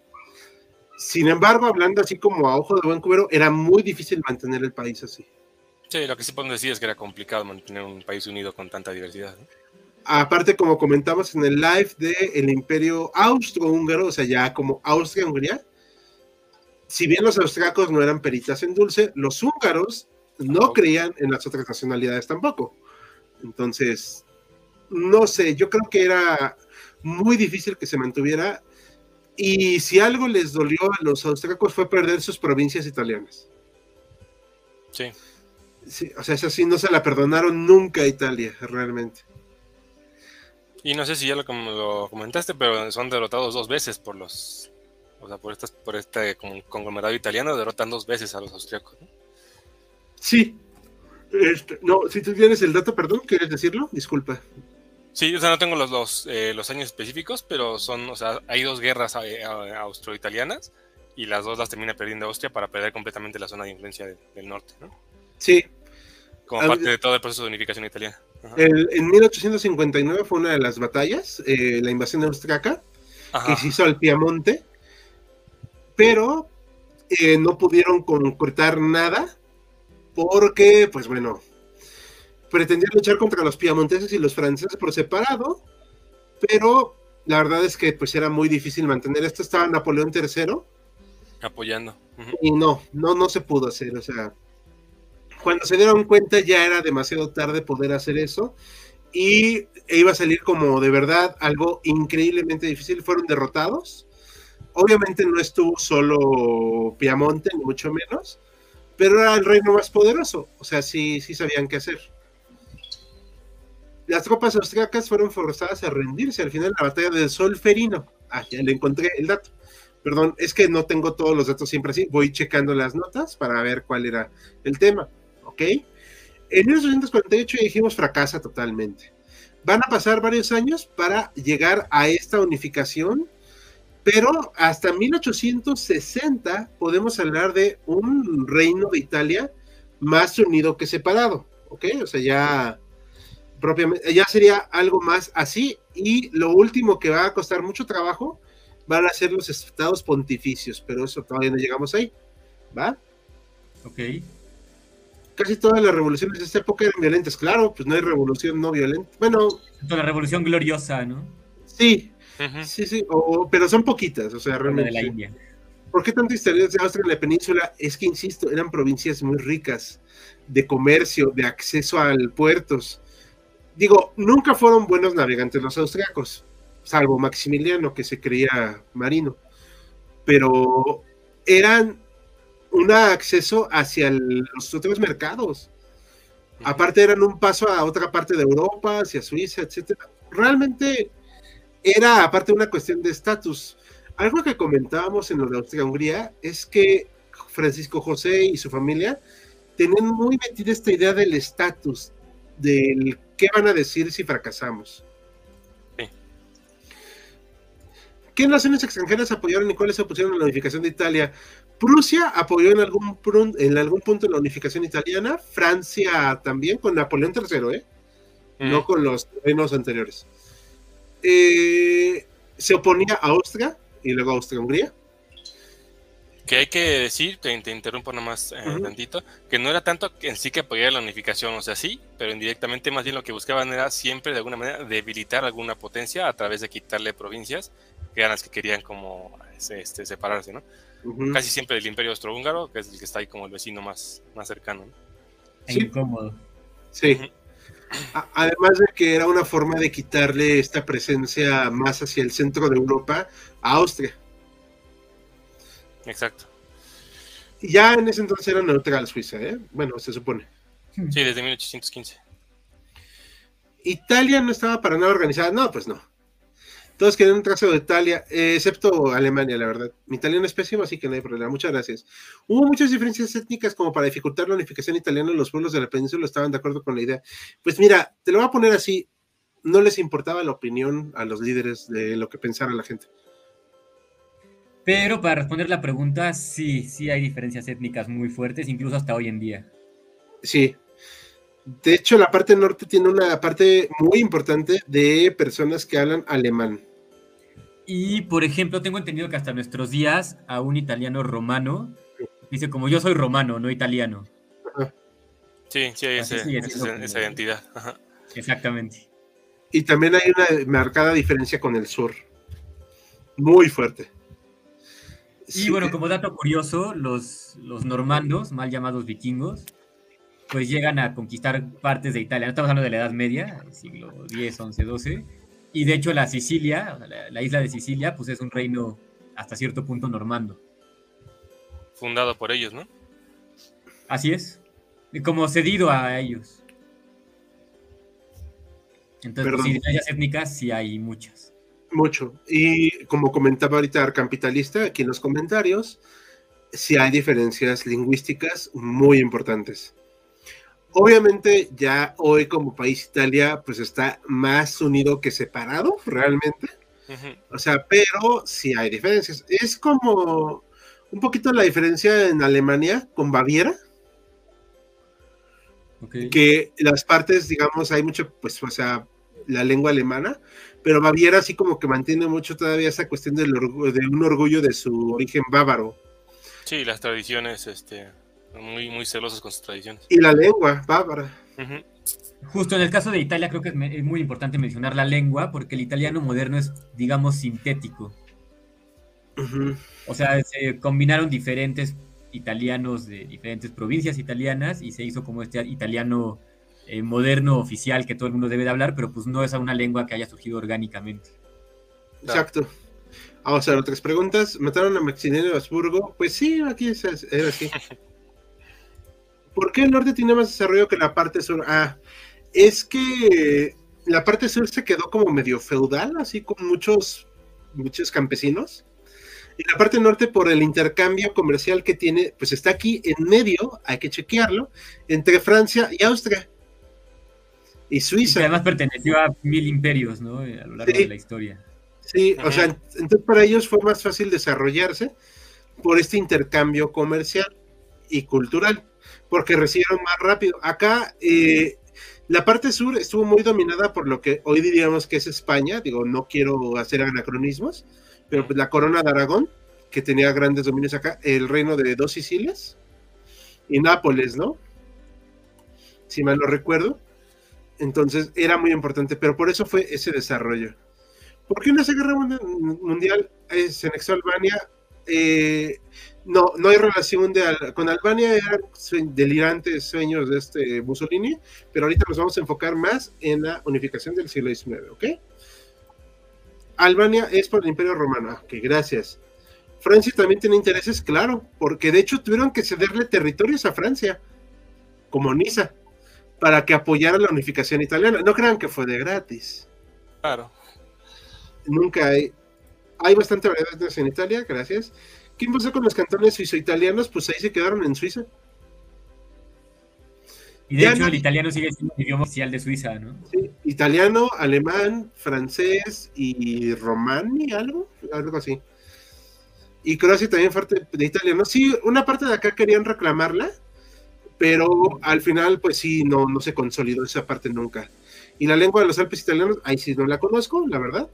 Sin embargo, hablando así como a ojo de buen cubero, era muy difícil mantener el país así. Sí, lo que sí podemos decir es que era complicado mantener un país unido con tanta diversidad. ¿no? Aparte, como comentamos en el live del imperio austro-húngaro, o sea, ya como Austria-Hungría, si bien los austriacos no eran peritas en dulce, los húngaros no creían en las otras nacionalidades tampoco. Entonces, no sé, yo creo que era muy difícil que se mantuviera. Y si algo les dolió a los austriacos fue perder sus provincias italianas. Sí. Sí, o sea, eso sí, no se la perdonaron nunca a Italia, realmente. Y no sé si ya lo comentaste, pero son derrotados dos veces por los. O sea, por, estas, por este con- conglomerado italiano, derrotan dos veces a los austriacos. ¿no? Sí. Este, no, si tú tienes el dato, perdón, ¿quieres decirlo? Disculpa. Sí, o sea, no tengo los, los, eh, los años específicos, pero son, o sea, hay dos guerras eh, a- austro-italianas y las dos las termina perdiendo Austria para perder completamente la zona de influencia de- del norte, ¿no? Sí, Como parte de todo el proceso de unificación italiana. El- en 1859 fue una de las batallas, eh, la invasión austriaca, que se hizo al Piamonte, pero eh, no pudieron concretar nada porque, pues bueno, pretendían luchar contra los piamonteses y los franceses por separado, pero la verdad es que pues era muy difícil mantener esto. Estaba Napoleón III Apoyando. Y no, no, no se pudo hacer. O sea, cuando se dieron cuenta ya era demasiado tarde poder hacer eso y iba a salir como de verdad algo increíblemente difícil. Fueron derrotados. Obviamente no estuvo solo Piamonte, ni mucho menos, pero era el reino más poderoso. O sea, sí, sí sabían qué hacer. Las tropas austriacas fueron forzadas a rendirse al final de la batalla del Solferino. Ah, ya le encontré el dato. Perdón, es que no tengo todos los datos siempre así. Voy checando las notas para ver cuál era el tema. ¿Ok? En 1848 ya dijimos fracasa totalmente. Van a pasar varios años para llegar a esta unificación, pero hasta 1860 podemos hablar de un reino de Italia más unido que separado. ¿Ok? O sea, ya propiamente, ya sería algo más así. Y lo último que va a costar mucho trabajo van a ser los estados pontificios, pero eso todavía no llegamos ahí. ¿Va? Ok. Casi todas las revoluciones de esta época eran violentas, claro, pues no hay revolución no violenta. Bueno, La revolución gloriosa, ¿no? sí, Sí, sí, o- pero son poquitas, o sea, realmente. de la. India. ¿Por qué tanto historias de Austria en la península? Es que, insisto, eran provincias muy ricas de comercio, de acceso a puertos. Digo, nunca fueron buenos navegantes los austriacos, salvo Maximiliano, que se creía marino. Pero eran un acceso hacia el- los otros mercados. Aparte eran un paso a otra parte de Europa, hacia Suiza, etcétera. Realmente era aparte una cuestión de estatus. Algo que comentábamos en lo de Austria-Hungría es que Francisco José y su familia tenían muy metida esta idea del estatus, del qué van a decir si fracasamos. Sí. ¿Qué naciones extranjeras apoyaron y cuáles se opusieron a la unificación de Italia? Prusia apoyó en algún, en algún punto la unificación italiana, Francia también, con Napoleón III, ¿eh? no con los reinos anteriores. Eh, se oponía a Austria y luego a Austria-Hungría. Que hay que decir, te, te interrumpo nomás eh, Ujú. tantito, que no era tanto en sí que apoyara la unificación, o sea, sí, pero indirectamente más bien lo que buscaban era siempre de alguna manera debilitar alguna potencia a través de quitarle provincias, que eran las que querían como este, este, separarse, ¿no? Casi siempre del imperio austrohúngaro, que es el que está ahí como el vecino más, más cercano. ¿no? E Sí. incómodo. Sí. Además de que era una forma de quitarle esta presencia más hacia el centro de Europa a Austria. Exacto. Y ya en ese entonces era neutral Suiza, ¿eh? Bueno, se supone. Sí, desde 1815. Italia no estaba para nada organizada. No, pues no. Todos querían un trazo de Italia, eh, excepto Alemania, la verdad. Mi italiano es pésimo, así que no hay problema. Muchas gracias. Hubo muchas diferencias étnicas como para dificultar la unificación italiana. Los pueblos de la península estaban de acuerdo con la idea. Pues mira, te lo voy a poner así. No les importaba la opinión a los líderes de lo que pensara la gente. Pero para responder la pregunta, sí, sí hay diferencias étnicas muy fuertes, incluso hasta hoy en día. Sí. De hecho, la parte norte tiene una parte muy importante de personas que hablan alemán. Y, por ejemplo, tengo entendido que hasta nuestros días a un italiano romano dice como yo soy romano, no italiano. Sí, sí, hay ese- esa, siendo como- esa identidad. Ajá. Exactamente. Y también hay una marcada diferencia con el sur. Muy fuerte. Y Sí, bueno, como dato curioso, los, los normandos, mal llamados vikingos, pues llegan a conquistar partes de Italia. No estamos hablando de la Edad Media, siglo X, XI, XII. Y de hecho la Sicilia, la, la isla de Sicilia, pues es un reino hasta cierto punto normando. Fundado por ellos, ¿no? Así es. Y Como cedido a ellos. Entonces, pues, diferencias étnicas sí hay muchas. mucho. Y como comentaba ahorita Arcapitalista aquí en los comentarios, sí hay diferencias lingüísticas muy importantes. Obviamente ya hoy como país Italia pues está más unido que separado realmente. O sea, pero sí hay diferencias. Es como un poquito la diferencia en Alemania con Baviera, que las partes, digamos, hay mucho, pues, o sea, la lengua alemana, pero Baviera sí como que mantiene mucho todavía esa cuestión del de un orgullo de su origen bávaro. Sí, las tradiciones, este, muy, muy celosos con sus tradiciones. Y la lengua bávara. Ujú. Justo en el caso de Italia creo que es, me- es muy importante mencionar la lengua porque el italiano moderno es, digamos, sintético. O sea, se combinaron diferentes italianos de diferentes provincias italianas y se hizo como este italiano eh, moderno oficial que todo el mundo debe de hablar, pero pues no es una lengua que haya surgido orgánicamente. Exacto. Vamos a ver otras preguntas. ¿Mataron a Maximiliano de Habsburgo? Pues sí, aquí es, era así. ¿Por qué el norte tiene más desarrollo que la parte sur? Ah, es que la parte sur se quedó como medio feudal, así con muchos, muchos campesinos. Y la parte norte, por el intercambio comercial que tiene, pues está aquí en medio, hay que chequearlo, entre Francia y Austria. Y Y Suiza. que además perteneció a mil imperios, ¿no? A lo largo Sí. de la historia. Sí, o sea, ent- entonces para ellos fue más fácil desarrollarse por este intercambio comercial y cultural, porque recibieron más rápido. Acá, eh, la parte sur estuvo muy dominada por lo que hoy diríamos que es España, digo, no quiero hacer anacronismos, pero pues la corona de Aragón, que tenía grandes dominios acá, el reino de dos Sicilias y Nápoles, ¿no? Si mal no recuerdo. Entonces era muy importante, pero por eso fue ese desarrollo. ¿Por qué en la Guerra Mundial se anexó Albania? Eh, no, no hay relación de, con Albania, eran delirantes sueños de este Mussolini, pero ahorita nos vamos a enfocar más en la unificación del siglo XIX, ¿ok? Albania es por el Imperio Romano, ok, gracias. Francia también tiene intereses, claro, porque de hecho tuvieron que cederle territorios a Francia, como Niza, para que apoyara la unificación italiana. No crean que fue de gratis. Claro. Nunca hay. Hay bastante variedad en Italia, gracias. ¿Qué pasó con los cantones suizo-italianos? Pues ahí se quedaron en Suiza. Y de hecho, el italiano sigue siendo el idioma oficial de Suiza, ¿no? Sí, italiano, alemán, francés y romani, algo, algo así. Y Croacia también parte de italiano. Sí, una parte de acá querían reclamarla, pero al final, pues sí, no, no se consolidó esa parte nunca. Y la lengua de los Alpes italianos, ahí sí no la conozco, la verdad.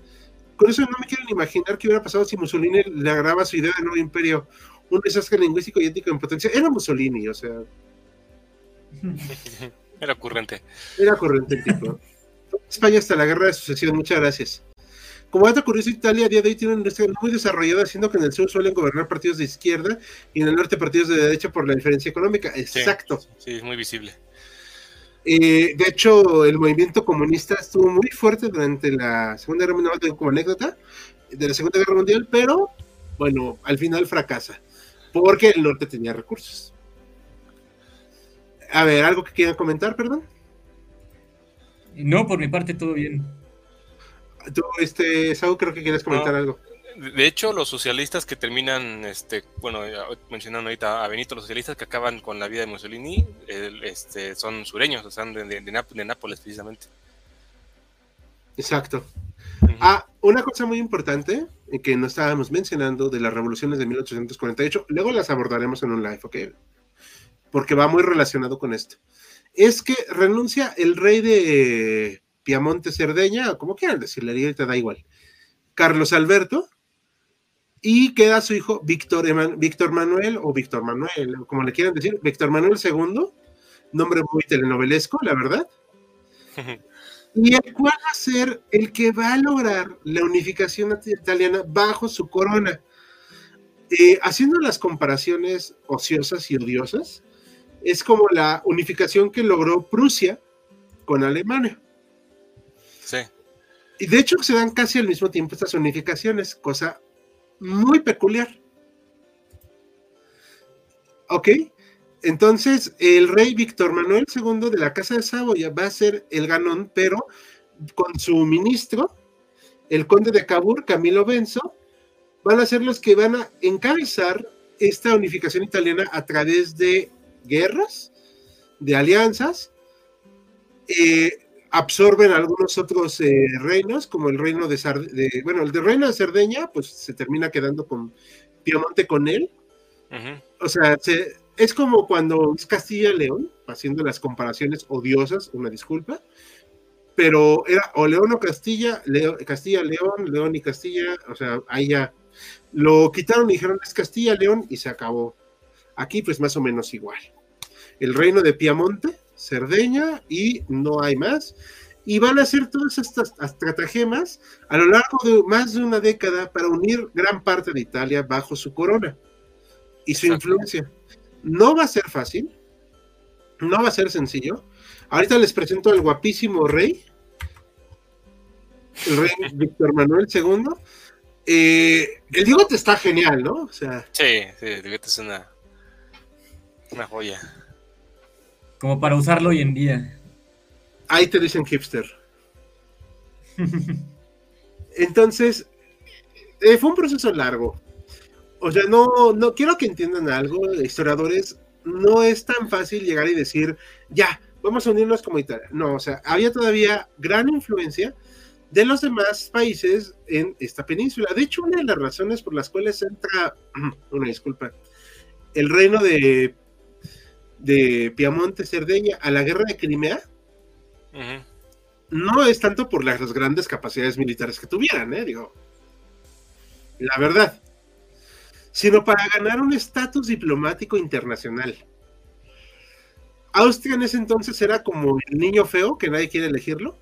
Con eso no me quiero ni imaginar qué hubiera pasado si Mussolini le agrava su idea de nuevo imperio, un desastre lingüístico y ético en potencia. Era Mussolini, o sea. Era ocurrente. Era ocurrente el tipo. España hasta la guerra de sucesión, muchas gracias. Como dato curioso, Italia a día de hoy tiene una industria muy desarrollada, siendo que en el sur suelen gobernar partidos de izquierda y en el norte partidos de derecha por la diferencia económica. Exacto. Sí, es muy visible. Eh, de hecho, el movimiento comunista estuvo muy fuerte durante la Segunda Guerra Mundial, como anécdota, de la Segunda Guerra Mundial, pero bueno, al final fracasa, porque el norte tenía recursos. A ver, ¿algo que quieran comentar, perdón? No, por mi parte todo bien. Tú, este, Saúl, creo que quieres comentar algo. De hecho, los socialistas que terminan, este, bueno, mencionando ahorita a Benito, los socialistas que acaban con la vida de Mussolini, este, son sureños, o sea, de, de, Nápoles precisamente. Exacto. Ah, una cosa muy importante que no estábamos mencionando de las revoluciones de 1848, luego las abordaremos en un live, ¿ok? Porque va muy relacionado con esto. Es que renuncia el rey de Piamonte Cerdeña, o como quieran decirle, te da igual. Carlos Alberto, y queda su hijo Víctor, Víctor Manuel, o Víctor Manuel, como le quieran decir, Víctor Manuel II, nombre muy telenovelesco, la verdad. y el cual va a ser el que va a lograr la unificación italiana bajo su corona. Eh, haciendo las comparaciones ociosas y odiosas, es como la unificación que logró Prusia con Alemania. Sí. Y de hecho se dan casi al mismo tiempo estas unificaciones, cosa muy peculiar. ¿Ok? Entonces, el rey Víctor Manuel II de la Casa de Saboya va a ser el ganón, pero con su ministro, el conde de Cabur, Camilo Benzo, van a ser los que van a encabezar esta unificación italiana a través de guerras, de alianzas, eh, absorben algunos otros eh, reinos, como el reino de, de, bueno, el de reino de Cerdeña, pues se termina quedando con Piemonte con él. O sea, es como cuando es Castilla-León, haciendo las comparaciones odiosas, una disculpa, pero era o León o Castilla, Castilla-León, León y Castilla, o sea, ahí ya lo quitaron y dijeron es Castilla-León y se acabó. Aquí pues más o menos igual. El reino de Piamonte Cerdeña y no hay más. Y van a hacer todas estas estratagemas a lo largo de más de una década para unir gran parte de Italia bajo su corona y su influencia. No va a ser fácil, no va a ser sencillo. Ahorita les presento al guapísimo rey, el rey Víctor Manuel II. Eh, el Digote está genial, ¿no? O sea, sí, sí, el Digote es una, una joya. Como para usarlo hoy en día. Ahí te dicen hipster. Entonces, eh, fue un proceso largo. O sea, no, no quiero que entiendan algo, historiadores, no es tan fácil llegar y decir, ya, vamos a unirnos como Italia. No, o sea, había todavía gran influencia de los demás países en esta península. De hecho, una de las razones por las cuales entra, una disculpa, el reino de de Piamonte, Cerdeña a la guerra de Crimea, no es tanto por las grandes capacidades militares que tuvieran, ¿eh? Digo, la verdad, sino para ganar un estatus diplomático internacional. Austria en ese entonces era como el niño feo que nadie quiere elegirlo.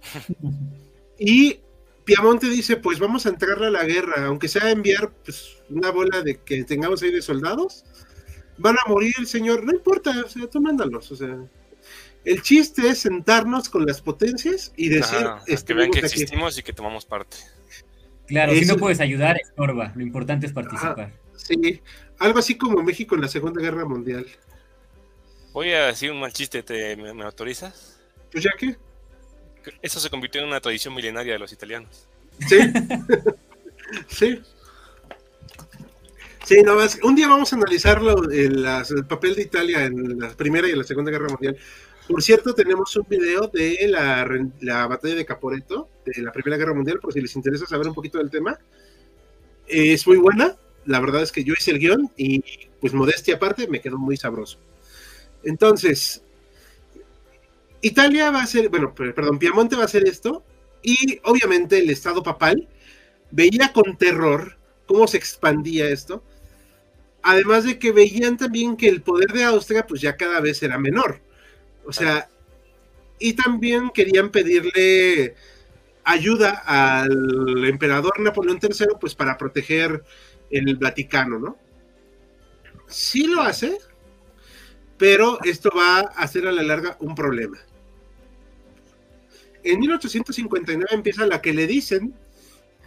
Y Piamonte dice, pues vamos a entrarle a la guerra, aunque sea enviar pues, una bola de que tengamos ahí de soldados, van a morir, señor, no importa, o sea, tú mándalos, o sea. El chiste es sentarnos con las potencias y decir, que vean que existimos y que tomamos parte. Claro, si no puedes ayudar, estorba. Lo importante es participar. sí, algo así como México en la Segunda Guerra Mundial. Voy a decir un mal chiste, ¿te, me, autorizas? Pues ya que. Eso se convirtió en una tradición milenaria de los italianos. Sí. sí. Sí, no más. Un día vamos a analizarlo el, el papel de Italia en la Primera y la Segunda Guerra Mundial. Por cierto, tenemos un video de la, la, batalla de Caporeto, de la Primera Guerra Mundial, por si les interesa saber un poquito del tema. Es muy buena, la verdad es que yo hice el guion y pues modestia aparte me quedó muy sabroso. Entonces, Italia va a ser, bueno, perdón, Piamonte va a hacer esto y obviamente el Estado papal veía con terror cómo se expandía esto, además de que veían también que el poder de Austria pues ya cada vez era menor. O sea, y también querían pedirle ayuda al emperador Napoleón III, pues para proteger el Vaticano, ¿no? Sí lo hace, pero esto va a ser a la larga un problema. En 1859 empieza la que le dicen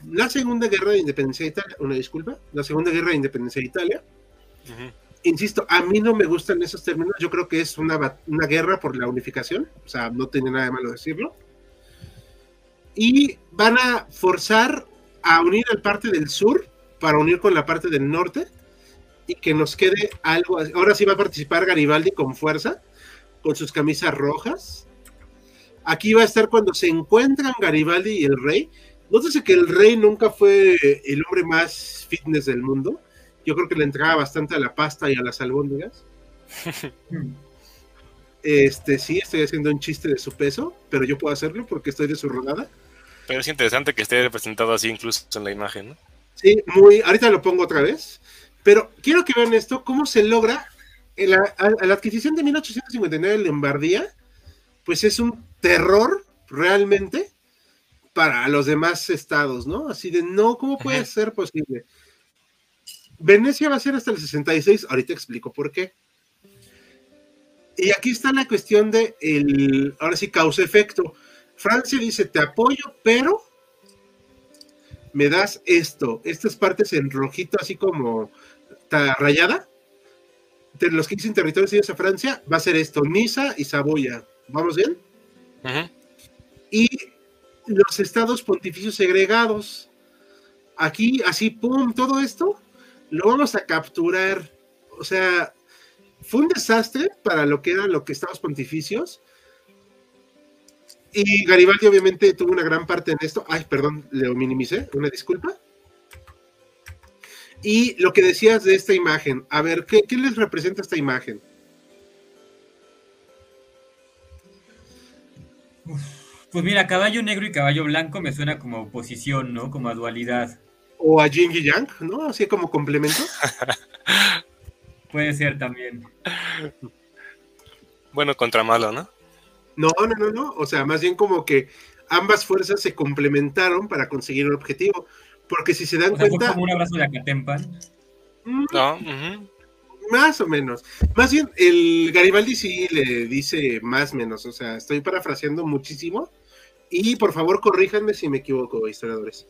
la Segunda Guerra de Independencia de Italia, una disculpa, la Segunda Guerra de Independencia de Italia, insisto, a mí no me gustan esos términos. Yo creo que es una, una guerra por la unificación. O sea, no tiene nada de malo decirlo. Y van a forzar a unir al parte del sur para unir con la parte del norte y que nos quede algo. Ahora sí va a participar Garibaldi con fuerza, con sus camisas rojas. Aquí va a estar cuando se encuentran Garibaldi y el rey. Nótese que el rey nunca fue el hombre más fitness del mundo yo creo que le entregaba bastante a la pasta y a las albóndigas. este, sí, estoy haciendo un chiste de su peso, pero yo puedo hacerlo porque estoy de su rodada. Pero es interesante que esté representado así incluso en la imagen, ¿no? Sí, muy, ahorita lo pongo otra vez, pero quiero que vean esto, cómo se logra, la, la adquisición de 1859 de Lombardía, pues es un terror realmente para los demás estados, ¿no? Así de, no, ¿cómo puede ser posible? Venecia va a ser hasta el 66, ahorita explico por qué. Y aquí está la cuestión de el, ahora sí, causa-efecto. Francia dice, te apoyo, pero me das esto, estas partes en rojito, así como rayada. De los que dicen territorios a Francia, va a ser esto, Niza y Saboya. ¿Vamos bien? Y los estados pontificios segregados. Aquí, así, pum, todo esto lo vamos a capturar. O sea, fue un desastre para lo que eran lo que estados pontificios. Y Garibaldi obviamente tuvo una gran parte en esto. Ay, perdón, lo minimicé, una disculpa. Y lo que decías de esta imagen, a ver, ¿qué, les representa esta imagen? Pues mira, caballo negro y caballo blanco me suena como oposición, ¿no? Como a dualidad o a Jing y Yang, ¿no? Así como complemento. Puede ser también. Bueno, contra malo, ¿no? No, no, no, no. O sea, más bien como que ambas fuerzas se complementaron para conseguir el objetivo. Porque si se dan cuenta. como un abrazo de Acatempan. Mm, no, Más o menos. Más bien, el Garibaldi sí le dice más o menos. O sea, estoy parafraseando muchísimo. Y por favor, corríjanme si me equivoco, historiadores.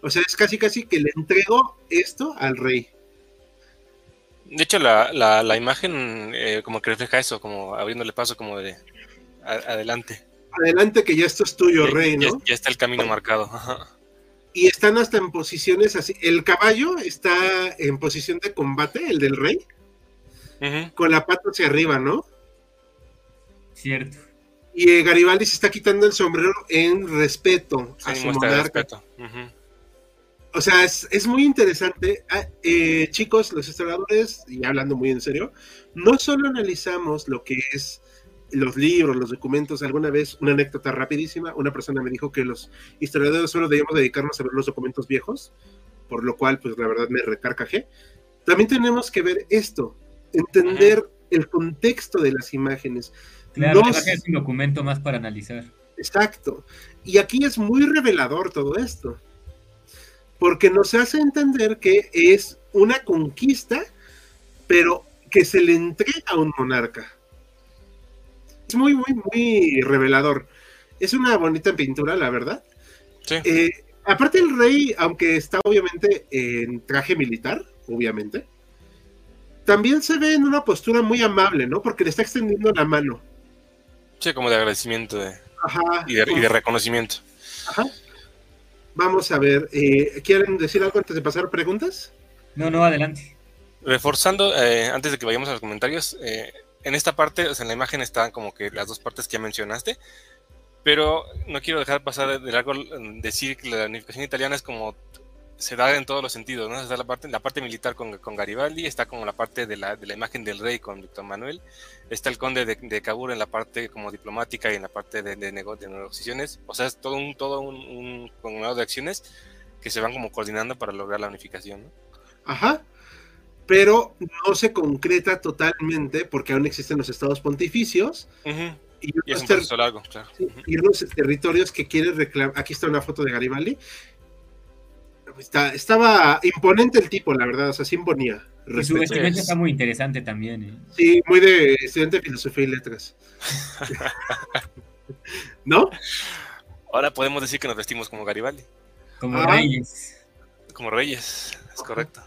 O sea, es casi casi que le entregó esto al rey. De hecho, la, la, imagen eh, como que refleja eso, como abriéndole paso como de adelante. Adelante que ya esto es tuyo, rey, ¿no? Ya, está el camino marcado. Y están hasta en posiciones así. El caballo está en posición de combate, el del rey, con la pata hacia arriba, ¿no? Cierto. Y eh, Garibaldi se está quitando el sombrero en respeto a su monarca. Respeto. O sea, es, muy interesante. Ah, eh, chicos, los historiadores, y hablando muy en serio, no solo analizamos lo que es los libros, los documentos, alguna vez, una anécdota rapidísima, una persona me dijo que los historiadores solo debíamos dedicarnos a ver los documentos viejos, por lo cual, pues la verdad me recarcajé. También tenemos que ver esto, entender el contexto de las imágenes. Claro, es un documento más para analizar. Exacto. Y aquí es muy revelador todo esto, porque nos hace entender que es una conquista, pero que se le entrega a un monarca. Es muy, muy, muy revelador. Es una bonita pintura, la verdad. Sí. Eh, aparte el rey, aunque está obviamente en traje militar, obviamente, también se ve en una postura muy amable, ¿no? Porque le está extendiendo la mano. Sí, como de agradecimiento de, Ajá. y, de, y de reconocimiento. Ajá. Vamos a ver, eh, ¿quieren decir algo antes de pasar preguntas? No, no, adelante. Reforzando, eh, antes de que vayamos a los comentarios, eh, en esta parte, o sea, en la imagen están como que las dos partes que ya mencionaste, pero no quiero dejar pasar de largo mm, decir que la unificación italiana es como se da en todos los sentidos, ¿no? Está la parte, la parte militar con, con Garibaldi, está como la parte de la, de la imagen del rey con Víctor Manuel, está el conde de, de Cabur en la parte como diplomática y en la parte de, de, nego, de negociaciones, o sea, es todo un, todo un, un conglomerado de acciones que se van como coordinando para lograr la unificación, ¿no? Ajá. Pero no se concreta totalmente porque aún existen los estados pontificios. Uh -huh. Y, y es un proceso largo, claro. Sí, y unos territorios que quieren reclamar. Aquí está una foto de Garibaldi. Está, estaba imponente el tipo, la verdad, o sea, sí imponía. Y su vestimenta está muy interesante también. ¿eh? Sí, muy de estudiante de filosofía y letras. ¿No? Ahora podemos decir que nos vestimos como Garibaldi. Como ah. reyes. Como reyes, es correcto.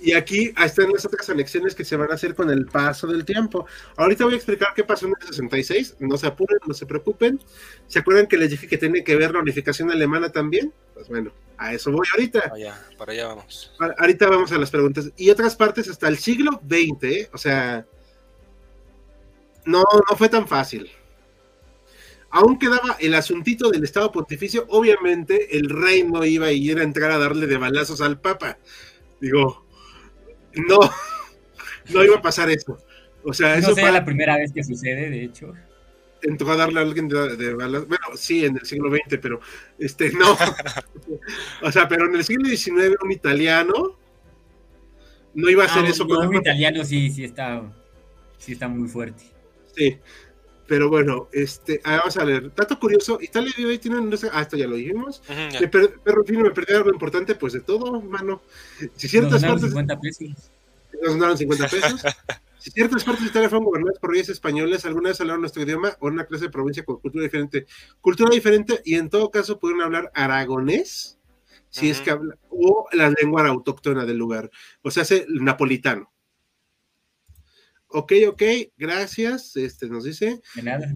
Y aquí están las otras anexiones que se van a hacer con el paso del tiempo. Ahorita voy a explicar qué pasó en el 66. No se apuren, no se preocupen. ¿Se acuerdan que les dije que tiene que ver la unificación alemana también? Pues bueno, a eso voy ahorita. Allá, para allá vamos. Ahorita vamos a las preguntas. Y otras partes hasta el siglo XX, ¿eh? o sea, no, no fue tan fácil. Aún quedaba el asuntito del Estado Pontificio, obviamente el rey no iba a ir a entrar a darle de balazos al Papa. Digo, no, no iba a pasar eso. O sea, eso no sea la primera vez que sucede, de hecho. Entró a darle a alguien de, de balas. Bueno, sí, en el siglo XX, pero este no. o sea, pero en el siglo XIX un italiano no iba a hacer ah, eso. No, un italiano sí, sí está, sí está muy fuerte. Sí. Pero bueno, este, ah, vamos a ver. Dato curioso, Italia y hoy tienen, no sé, ah, esto ya lo dijimos. Uh -huh, me per, perro fino, me perdí algo importante, pues de todo, mano. Si ciertas nos partes. 50 pesos. Nos donaron 50 pesos. si ciertas partes de Italia fueron gobernadas por reyes españoles, alguna vez hablaron nuestro idioma o una clase de provincia con cultura diferente. Cultura diferente, y en todo caso pudieron hablar aragonés, si es que habla, o la lengua autóctona del lugar. O sea, hace napolitano. Ok, ok, gracias. Este nos dice. De nada.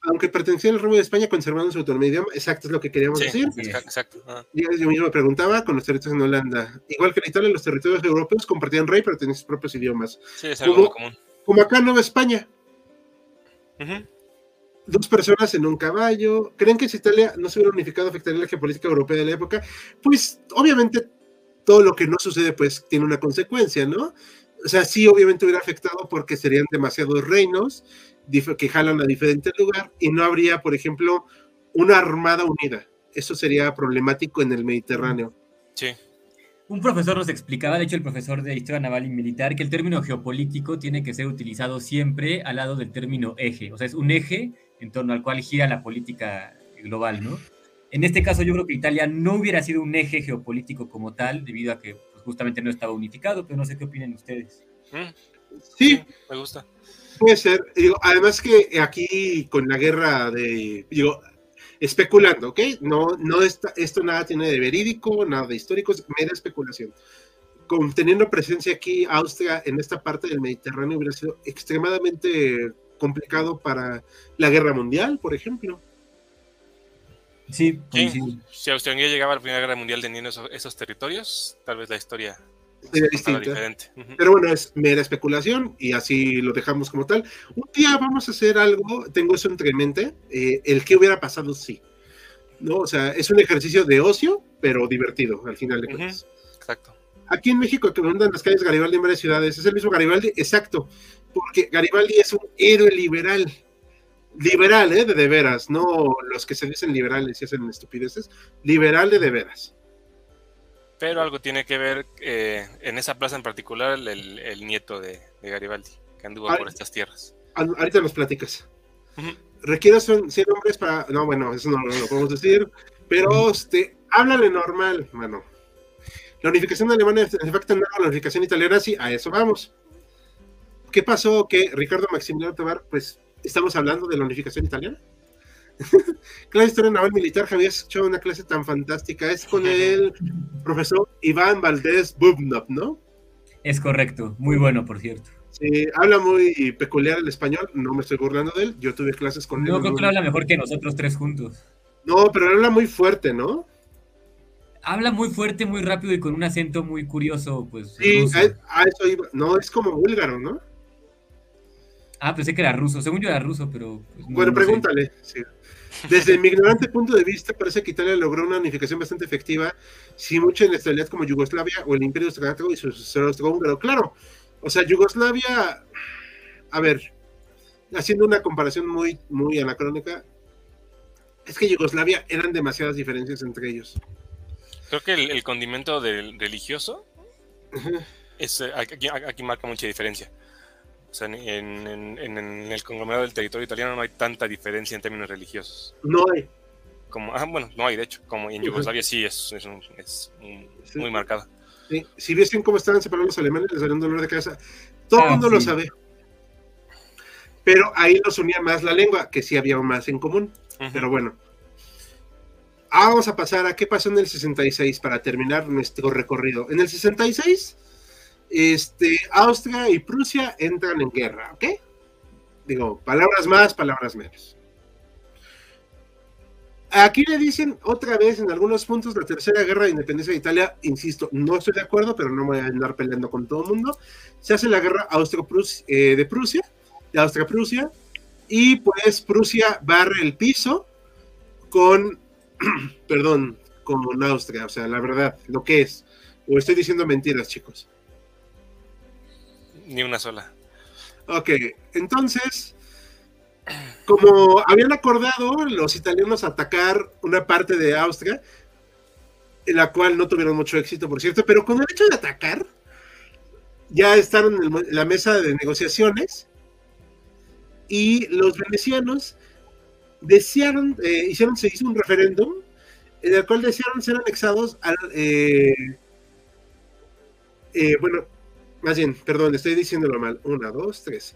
Aunque pertenecía al Reino de España, conservando su autonomía de idioma. Exacto, es lo que queríamos sí, decir. Sí, exacto. Ah. Yo mismo me preguntaba con los territorios en Holanda. Igual que en Italia, los territorios europeos compartían rey, pero tenían sus propios idiomas. Sí, es algo como, común. Como acá en Nueva España. Uh -huh. Dos personas en un caballo. ¿Creen que si Italia no se hubiera unificado afectaría la geopolítica europea de la época? Pues, obviamente, todo lo que no sucede, pues, tiene una consecuencia, ¿no? O sea, sí, obviamente hubiera afectado porque serían demasiados reinos que jalan a diferente lugar y no habría, por ejemplo, una armada unida. Eso sería problemático en el Mediterráneo. Sí. Un profesor nos explicaba, de hecho el profesor de Historia Naval y Militar, que el término geopolítico tiene que ser utilizado siempre al lado del término eje. O sea, es un eje en torno al cual gira la política global, ¿no? En este caso yo creo que Italia no hubiera sido un eje geopolítico como tal, debido a que justamente no estaba unificado, pero no sé qué opinan ustedes. Mm. Sí, sí, me gusta. Puede ser. Digo, además que aquí con la guerra de, digo, especulando, ¿ok? No, no está, esto nada tiene de verídico, nada de histórico, es mera especulación. Con, teniendo presencia aquí Austria en esta parte del Mediterráneo hubiera sido extremadamente complicado para la guerra mundial, por ejemplo. Sí, sí, sí. Si Austria-Hungría llegaba a la Primera Guerra Mundial teniendo esos, esos territorios, tal vez la historia sería distinta. Diferente. Uh -huh. Pero bueno, es mera especulación y así lo dejamos como tal. Un día vamos a hacer algo, tengo eso entre mente, eh, el que hubiera pasado sí. ¿no? O sea, es un ejercicio de ocio, pero divertido al final de cuentas. Uh -huh. Exacto. Aquí en México, que mandan las calles Garibaldi en varias ciudades, es el mismo Garibaldi, exacto, porque Garibaldi es un héroe liberal. Liberal, ¿eh? De de veras, no los que se dicen liberales y hacen estupideces. Liberal de de veras. Pero algo tiene que ver eh, en esa plaza en particular el, el nieto de, de, Garibaldi, que anduvo por estas tierras. Ahorita nos platicas. Requiere 100 hombres para. No, bueno, eso no, lo podemos decir. Pero este, háblale normal, mano. La unificación alemana afecta en la unificación italiana, sí, a eso vamos. ¿Qué pasó? Que Ricardo Maximiliano Tobar, pues, estamos hablando de la unificación italiana. clase de historia naval militar, Javier hecho una clase tan fantástica. Es con el profesor Iván Valdés Bubnov, ¿no? Es correcto, muy bueno, por cierto. Sí, habla muy peculiar el español, no me estoy burlando de él. Yo tuve clases con él. No, creo que habla mejor que nosotros tres juntos. No, pero habla muy fuerte, ¿no? Habla muy fuerte, muy rápido y con un acento muy curioso, pues. Sí, a, eso iba. No, es como búlgaro, ¿no? Ah, pensé que era ruso. Según yo era ruso, pero. Pues, bueno, pregúntale. Desde mi ignorante punto de vista, parece que Italia logró una unificación bastante efectiva, sin mucha inestabilidad como Yugoslavia o el Imperio Austrohúngaro y su sucesor Claro, o sea, Yugoslavia, a ver, haciendo una comparación muy, muy anacrónica, es que Yugoslavia eran demasiadas diferencias entre ellos. Creo que el, condimento del religioso es, eh, aquí marca mucha diferencia. O sea, en, el conglomerado del territorio italiano no hay tanta diferencia en términos religiosos. No hay. Como, ah, bueno, no hay, de hecho. Como en Yugoslavia sí es, es, muy marcada. Sí. Si viesen cómo estaban separados los alemanes, les daría un dolor de cabeza. Todo el ah, mundo lo sabe. Pero ahí nos unía más la lengua, que sí había más en común. Pero bueno. vamos a pasar a qué pasó en el 66 para terminar nuestro recorrido. En el 66 este, Austria y Prusia entran en guerra, ¿ok? Digo, palabras más, palabras menos. Aquí le dicen otra vez en algunos puntos la tercera guerra de independencia de Italia, insisto, no estoy de acuerdo, pero no voy a andar peleando con todo el mundo. Se hace la guerra eh, de Prusia, de Austria-Prusia, y pues Prusia barre el piso con, perdón, con Austria, o sea, la verdad, lo que es. O estoy diciendo mentiras, chicos. Ni una sola. Ok, entonces, como habían acordado los italianos atacar una parte de Austria, en la cual no tuvieron mucho éxito, por cierto, pero con el hecho de atacar, ya están en, la mesa de negociaciones y los venecianos desearon, eh, hicieron, se hizo un referéndum en el cual desearon ser anexados al, eh, eh, bueno, más bien, perdón, estoy diciéndolo mal. Una, dos, tres.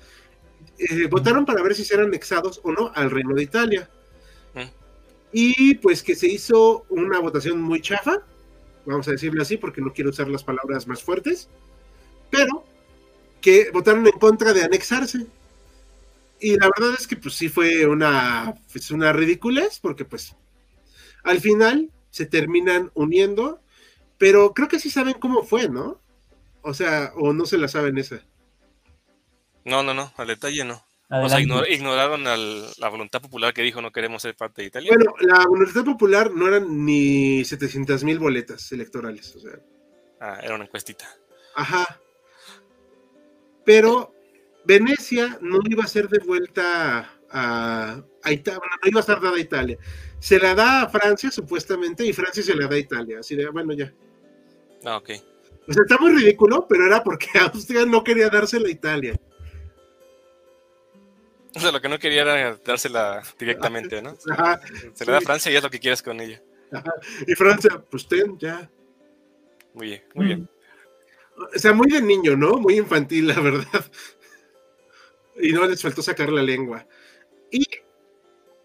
Eh, votaron para ver si serán anexados o no al Reino de Italia. Mm. Y pues que se hizo una votación muy chafa, vamos a decirlo así, porque no quiero usar las palabras más fuertes, pero que votaron en contra de anexarse. Y la verdad es que pues sí fue una, pues, una ridiculez, porque pues al final se terminan uniendo, pero creo que sí saben cómo fue, ¿no? O sea, o no se la saben esa. No, no, no, al detalle no. O sea, ignoraron la voluntad popular que dijo no queremos ser parte de Italia. Bueno, la voluntad popular no eran ni 700 mil boletas electorales. O sea. Ah, era una encuestita. Ajá. Pero Venecia no iba a ser devuelta a, a Italia, no iba a estar dada a Italia. Se la da a Francia, supuestamente, y Francia se la da a Italia. Así de, bueno, ya. Ah, ok. O sea, está muy ridículo, pero era porque Austria no quería dársela a Italia. O sea, lo que no quería era dársela directamente, ¿no? Ajá, Se le da a Francia y es lo que quieras con ella. Ajá. Y Francia, pues ten, ya. Muy bien, muy bien. O sea, muy de niño, ¿no? Muy infantil, la verdad. Y no les faltó sacar la lengua. Y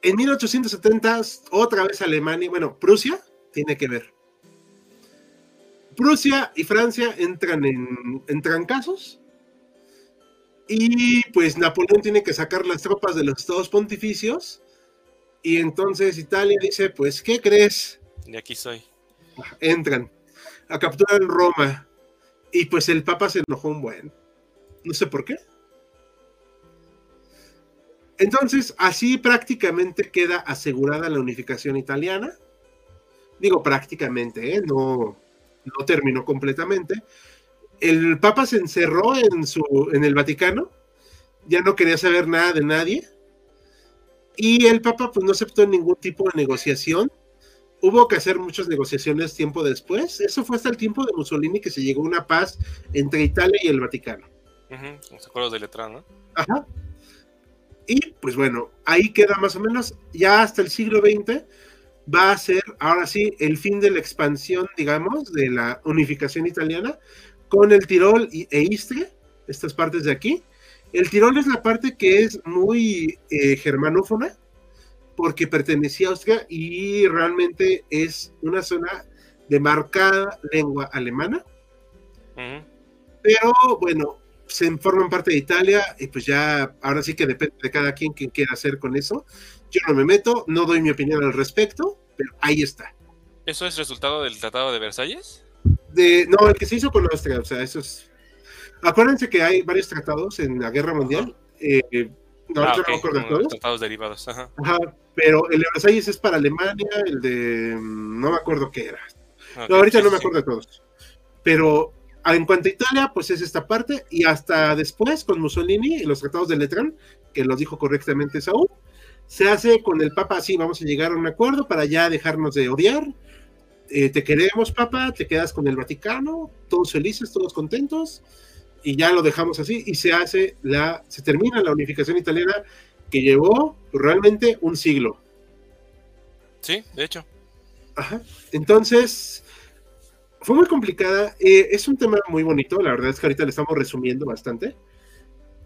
en 1870, otra vez Alemania, bueno, Prusia tiene que ver. Prusia y Francia entran en, en trancazos. Y pues Napoleón tiene que sacar las tropas de los estados pontificios. Y entonces Italia dice, pues, ¿qué crees? De aquí soy. Entran a capturar Roma. Y pues el Papa se enojó un buen. No sé por qué. Entonces, así prácticamente queda asegurada la unificación italiana. Digo prácticamente, ¿eh? No, no terminó completamente. El Papa se encerró en, su, en el Vaticano, ya no quería saber nada de nadie. Y el Papa pues no aceptó ningún tipo de negociación. Hubo que hacer muchas negociaciones tiempo después. Eso fue hasta el tiempo de Mussolini que se llegó a una paz entre Italia y el Vaticano. Ujú, Los acuerdos de Letrán, ¿no? Ajá. Y pues bueno, ahí queda más o menos, ya hasta el siglo XX va a ser ahora sí el fin de la expansión, digamos, de la unificación italiana con el Tirol e Istria, estas partes de aquí. El Tirol es la parte que es muy eh, germanófona porque pertenecía a Austria y realmente es una zona de marcada lengua alemana pero bueno, se forman parte de Italia y pues ya, ahora sí que depende de cada quien quien quiera hacer con eso. Yo no me meto, no doy mi opinión al respecto, pero ahí está. ¿Eso es resultado del Tratado de Versalles? De, no, el que se hizo con Austria, o sea, eso es... Acuérdense que hay varios tratados en la Guerra Mundial. eh, no, Ah, ahorita ok, no me acuerdo de como todos. tratados derivados. Ajá. Ajá, pero el de Versalles es para Alemania, el de... mm, no me acuerdo qué era. No, ahorita sí, no me sí. acuerdo de todos. Pero ah, en cuanto a Italia, pues es esta parte. Y hasta después, con Mussolini y los tratados de Letrán, que lo dijo correctamente Saúl, se hace con el Papa así, vamos a llegar a un acuerdo para ya dejarnos de odiar. Eh, te queremos, Papa, te quedas con el Vaticano, todos felices, todos contentos. Y ya lo dejamos así. Y se hace la, se termina la unificación italiana que llevó realmente un siglo. Sí, de hecho. Ajá. Entonces, fue muy complicada. Eh, es un tema muy bonito, la verdad es que ahorita le estamos resumiendo bastante.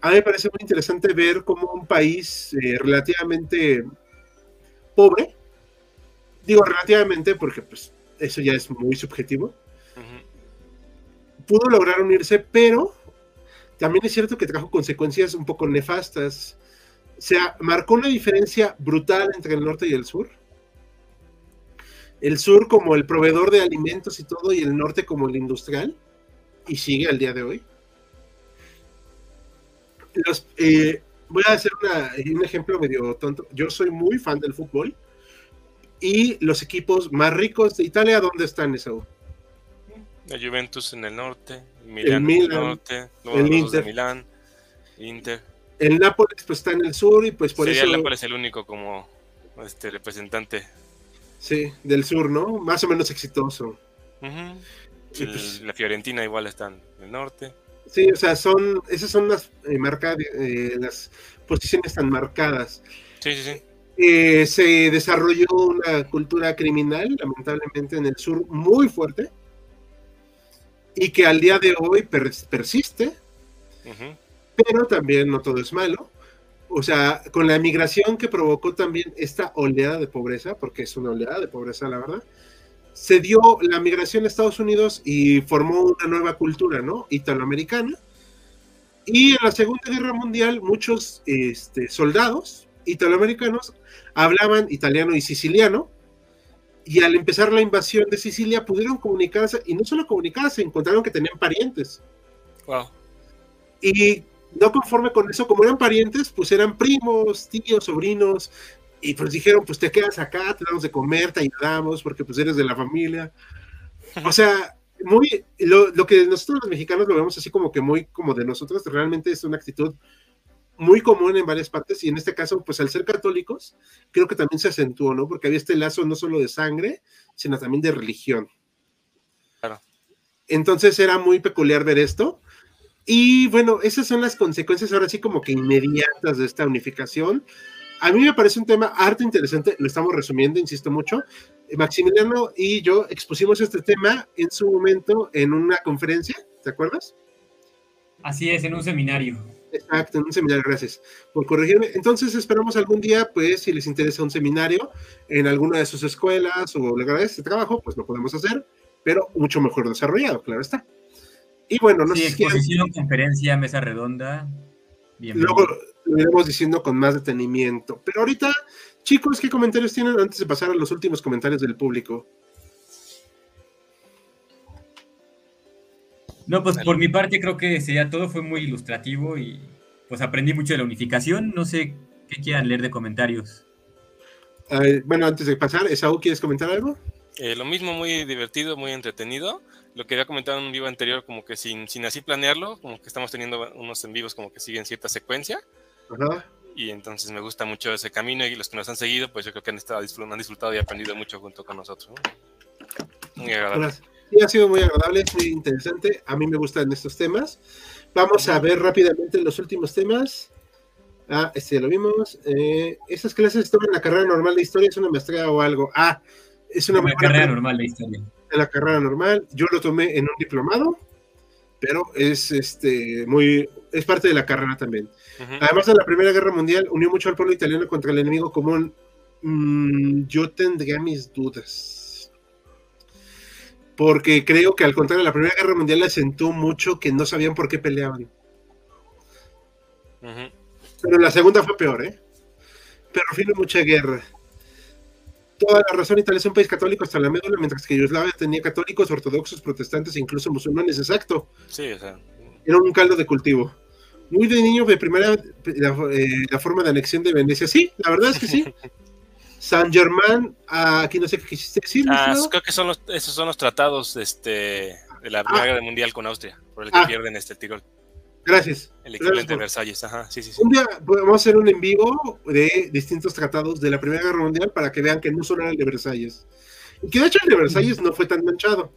A mí me parece muy interesante ver cómo un país eh, relativamente pobre, digo relativamente porque pues eso ya es muy subjetivo, pudo lograr unirse, pero también es cierto que trajo consecuencias un poco nefastas. O sea, marcó una diferencia brutal entre el norte y el sur. El sur como el proveedor de alimentos y todo, y el norte como el industrial. Y sigue al día de hoy. Los, eh, voy a hacer una- un ejemplo medio tonto. Yo soy muy fan del fútbol. Y los equipos más ricos de Italia, ¿dónde están, Esaú? La Juventus en el norte, Milán en Milan, el norte, el de Inter. Milán, Inter. El Nápoles pues está en el sur y pues por Sería eso... el Nápoles el único como este representante. Sí, del sur, ¿no? Más o menos exitoso. Pues. La Fiorentina igual está en el norte. Sí, o sea, son, esas son las eh, marca- eh, las posiciones tan marcadas. Sí, sí, sí. Eh, se desarrolló una cultura criminal, lamentablemente, en el sur muy fuerte, y que al día de hoy per- persiste, pero también no todo es malo. O sea, con la migración que provocó también esta oleada de pobreza, porque es una oleada de pobreza, la verdad, se dio la migración a Estados Unidos y formó una nueva cultura, ¿no? Italoamericana. Y en la Segunda Guerra Mundial, muchos este, soldados italoamericanos hablaban italiano y siciliano. Y al empezar la invasión de Sicilia, pudieron comunicarse, y no solo comunicarse, encontraron que tenían parientes. Wow. Y no conforme con eso, como eran parientes, pues eran primos, tíos, sobrinos, y pues dijeron, pues te quedas acá, te damos de comer, te ayudamos, porque pues eres de la familia. O sea, muy, lo, lo que nosotros los mexicanos lo vemos así como que muy como de nosotros, realmente es una actitud muy común en varias partes, y en este caso, pues al ser católicos, creo que también se acentuó, ¿no? Porque había este lazo no solo de sangre, sino también de religión. Claro. Entonces era muy peculiar ver esto. Y bueno, esas son las consecuencias ahora sí como que inmediatas de esta unificación. A mí me parece un tema harto interesante, lo estamos resumiendo, insisto mucho. Maximiliano y yo expusimos este tema en su momento en una conferencia, ¿te acuerdas? Así es, en un seminario. Exacto, en un seminario, gracias por corregirme. Entonces esperamos algún día, pues, si les interesa un seminario en alguna de sus escuelas o lugares de trabajo, pues lo podemos hacer, pero mucho mejor desarrollado, claro está. Y bueno, no sí, sé si quieren- exposición, conferencia, mesa redonda. Bienvenido. luego iremos diciendo con más detenimiento. Pero ahorita, chicos, ¿qué comentarios tienen antes de pasar a los últimos comentarios del público? No, pues por mi parte creo que sería todo, fue muy ilustrativo y pues aprendí mucho de la unificación. No sé qué quieran leer de comentarios. Eh, bueno, antes de pasar, Esaú, ¿quieres comentar algo? Eh, lo mismo, muy divertido, muy entretenido. Lo que había comentado en un vivo anterior, como que sin, sin así planearlo, como que estamos teniendo unos en vivos como que siguen cierta secuencia. Ajá. y entonces me gusta mucho ese camino y los que nos han seguido, pues yo creo que han, estado, han disfrutado y aprendido mucho junto con nosotros. Muy agradable. Sí, ha sido muy agradable, muy interesante. A mí me gustan estos temas. Vamos a ver rápidamente los últimos temas. Ah, este lo vimos. Eh, ¿Esas clases en la carrera normal de historia? ¿Es una maestría o algo? Ah, es una, carrera normal de historia. En la carrera normal. Yo lo tomé en un diplomado, pero es este muy es parte de la carrera también. Además de la Primera Guerra Mundial, unió mucho al pueblo italiano contra el enemigo común. Mm, yo tendría mis dudas. Porque creo que al contrario, la Primera Guerra Mundial le sentó mucho que no sabían por qué peleaban. Pero la segunda fue peor, ¿eh? Pero fin de mucha guerra. Toda la razón, Italia es un país católico hasta la médula, mientras que Yugoslavia tenía católicos, ortodoxos, protestantes e incluso musulmanes, exacto. Sí, o sea. Era un caldo de cultivo muy de niño de primera eh, la, forma de anexión de Venecia. Sí, la verdad es que sí. San Germán, aquí no sé qué quisiste decir. Ah, creo que son los, esos son los tratados este, de la Primera ah. Guerra Mundial con Austria, por el que ah. pierden este Tirol. Gracias. El equivalente de Versalles, ajá, sí, sí, Un día vamos a hacer un en vivo de distintos tratados de la Primera Guerra Mundial para que vean que no solo era el de Versalles. Y que de hecho el de Versalles no fue tan manchado.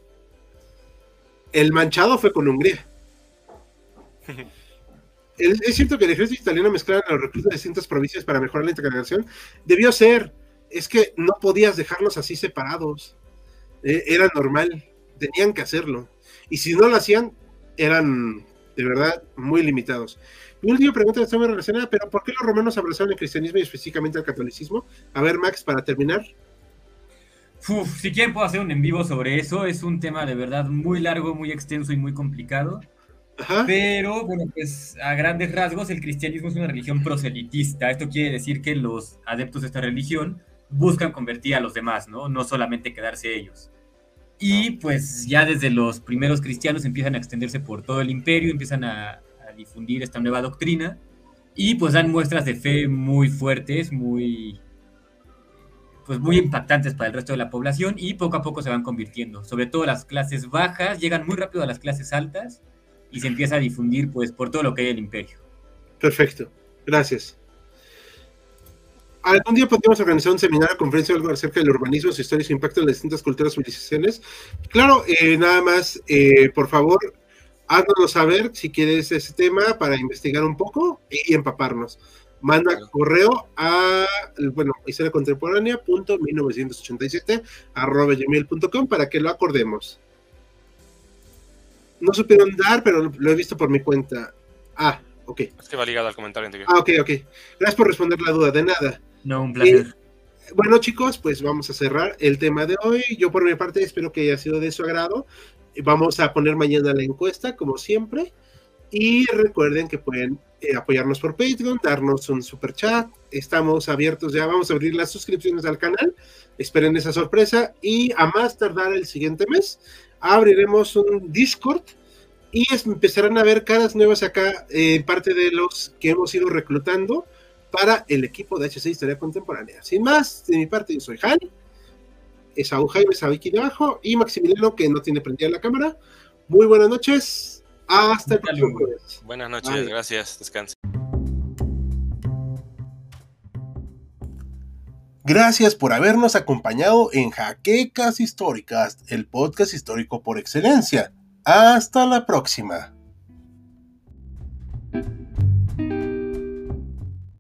El manchado fue con Hungría. es cierto que el ejército italiano mezclaba los recursos de distintas provincias para mejorar la integración. Debió ser. Es que no podías dejarlos así separados. E, era normal. Tenían que hacerlo. Y si no lo hacían, eran de verdad muy limitados. Mi última pregunta está muy relacionada, pero ¿por qué los romanos abrazaron el cristianismo y específicamente el catolicismo? A ver, Max, para terminar. si quieren puedo hacer un en vivo sobre eso. Es un tema de verdad muy largo, muy extenso y muy complicado. Pero, bueno, pues a grandes rasgos el cristianismo es una religión proselitista. Esto quiere decir que los adeptos de esta religión buscan convertir a los demás, ¿no? No solamente quedarse ellos. Y pues ya desde los primeros cristianos empiezan a extenderse por todo el imperio, empiezan a, difundir esta nueva doctrina y pues dan muestras de fe muy fuertes, muy pues muy impactantes para el resto de la población y poco a poco se van convirtiendo. Sobre todo las clases bajas llegan muy rápido a las clases altas y se empieza a difundir pues por todo lo que hay en el imperio. Perfecto, gracias. Algún día podríamos organizar un seminario, conferencia o algo acerca del urbanismo, su historia y su impacto en las distintas culturas y civilizaciones. Claro, eh, nada más, eh, por favor, háganos saber si quieres ese tema para investigar un poco y, empaparnos. Manda correo a, bueno, historia contemporánea punto 1987 arroba gmail.com para que lo acordemos no supieron dar, pero lo he visto por mi cuenta. Ah, ok. Es que va ligado al comentario anterior. Ah, ok, ok. Gracias por responder la duda, de nada. No, un placer. bueno, chicos, pues vamos a cerrar el tema de hoy. Yo por mi parte espero que haya sido de su agrado. Vamos a poner mañana la encuesta, como siempre. Y recuerden que pueden eh, apoyarnos por Patreon, darnos un super chat. Estamos abiertos ya, vamos a abrir las suscripciones al canal. Esperen esa sorpresa. Y a más tardar el siguiente mes, abriremos un Discord y empezarán a ver caras nuevas acá, en parte de los que hemos ido reclutando para el equipo de HC Historia Contemporánea. Sin más, de mi parte, yo soy Han, Esaú Jaime aquí debajo, y Maximiliano, que no tiene prendida la cámara. Muy buenas noches, hasta el próximo jueves. Buenas noches, gracias, descansen. Gracias por habernos acompañado en Jaquecas Históricas, el podcast histórico por excelencia. Hasta la próxima.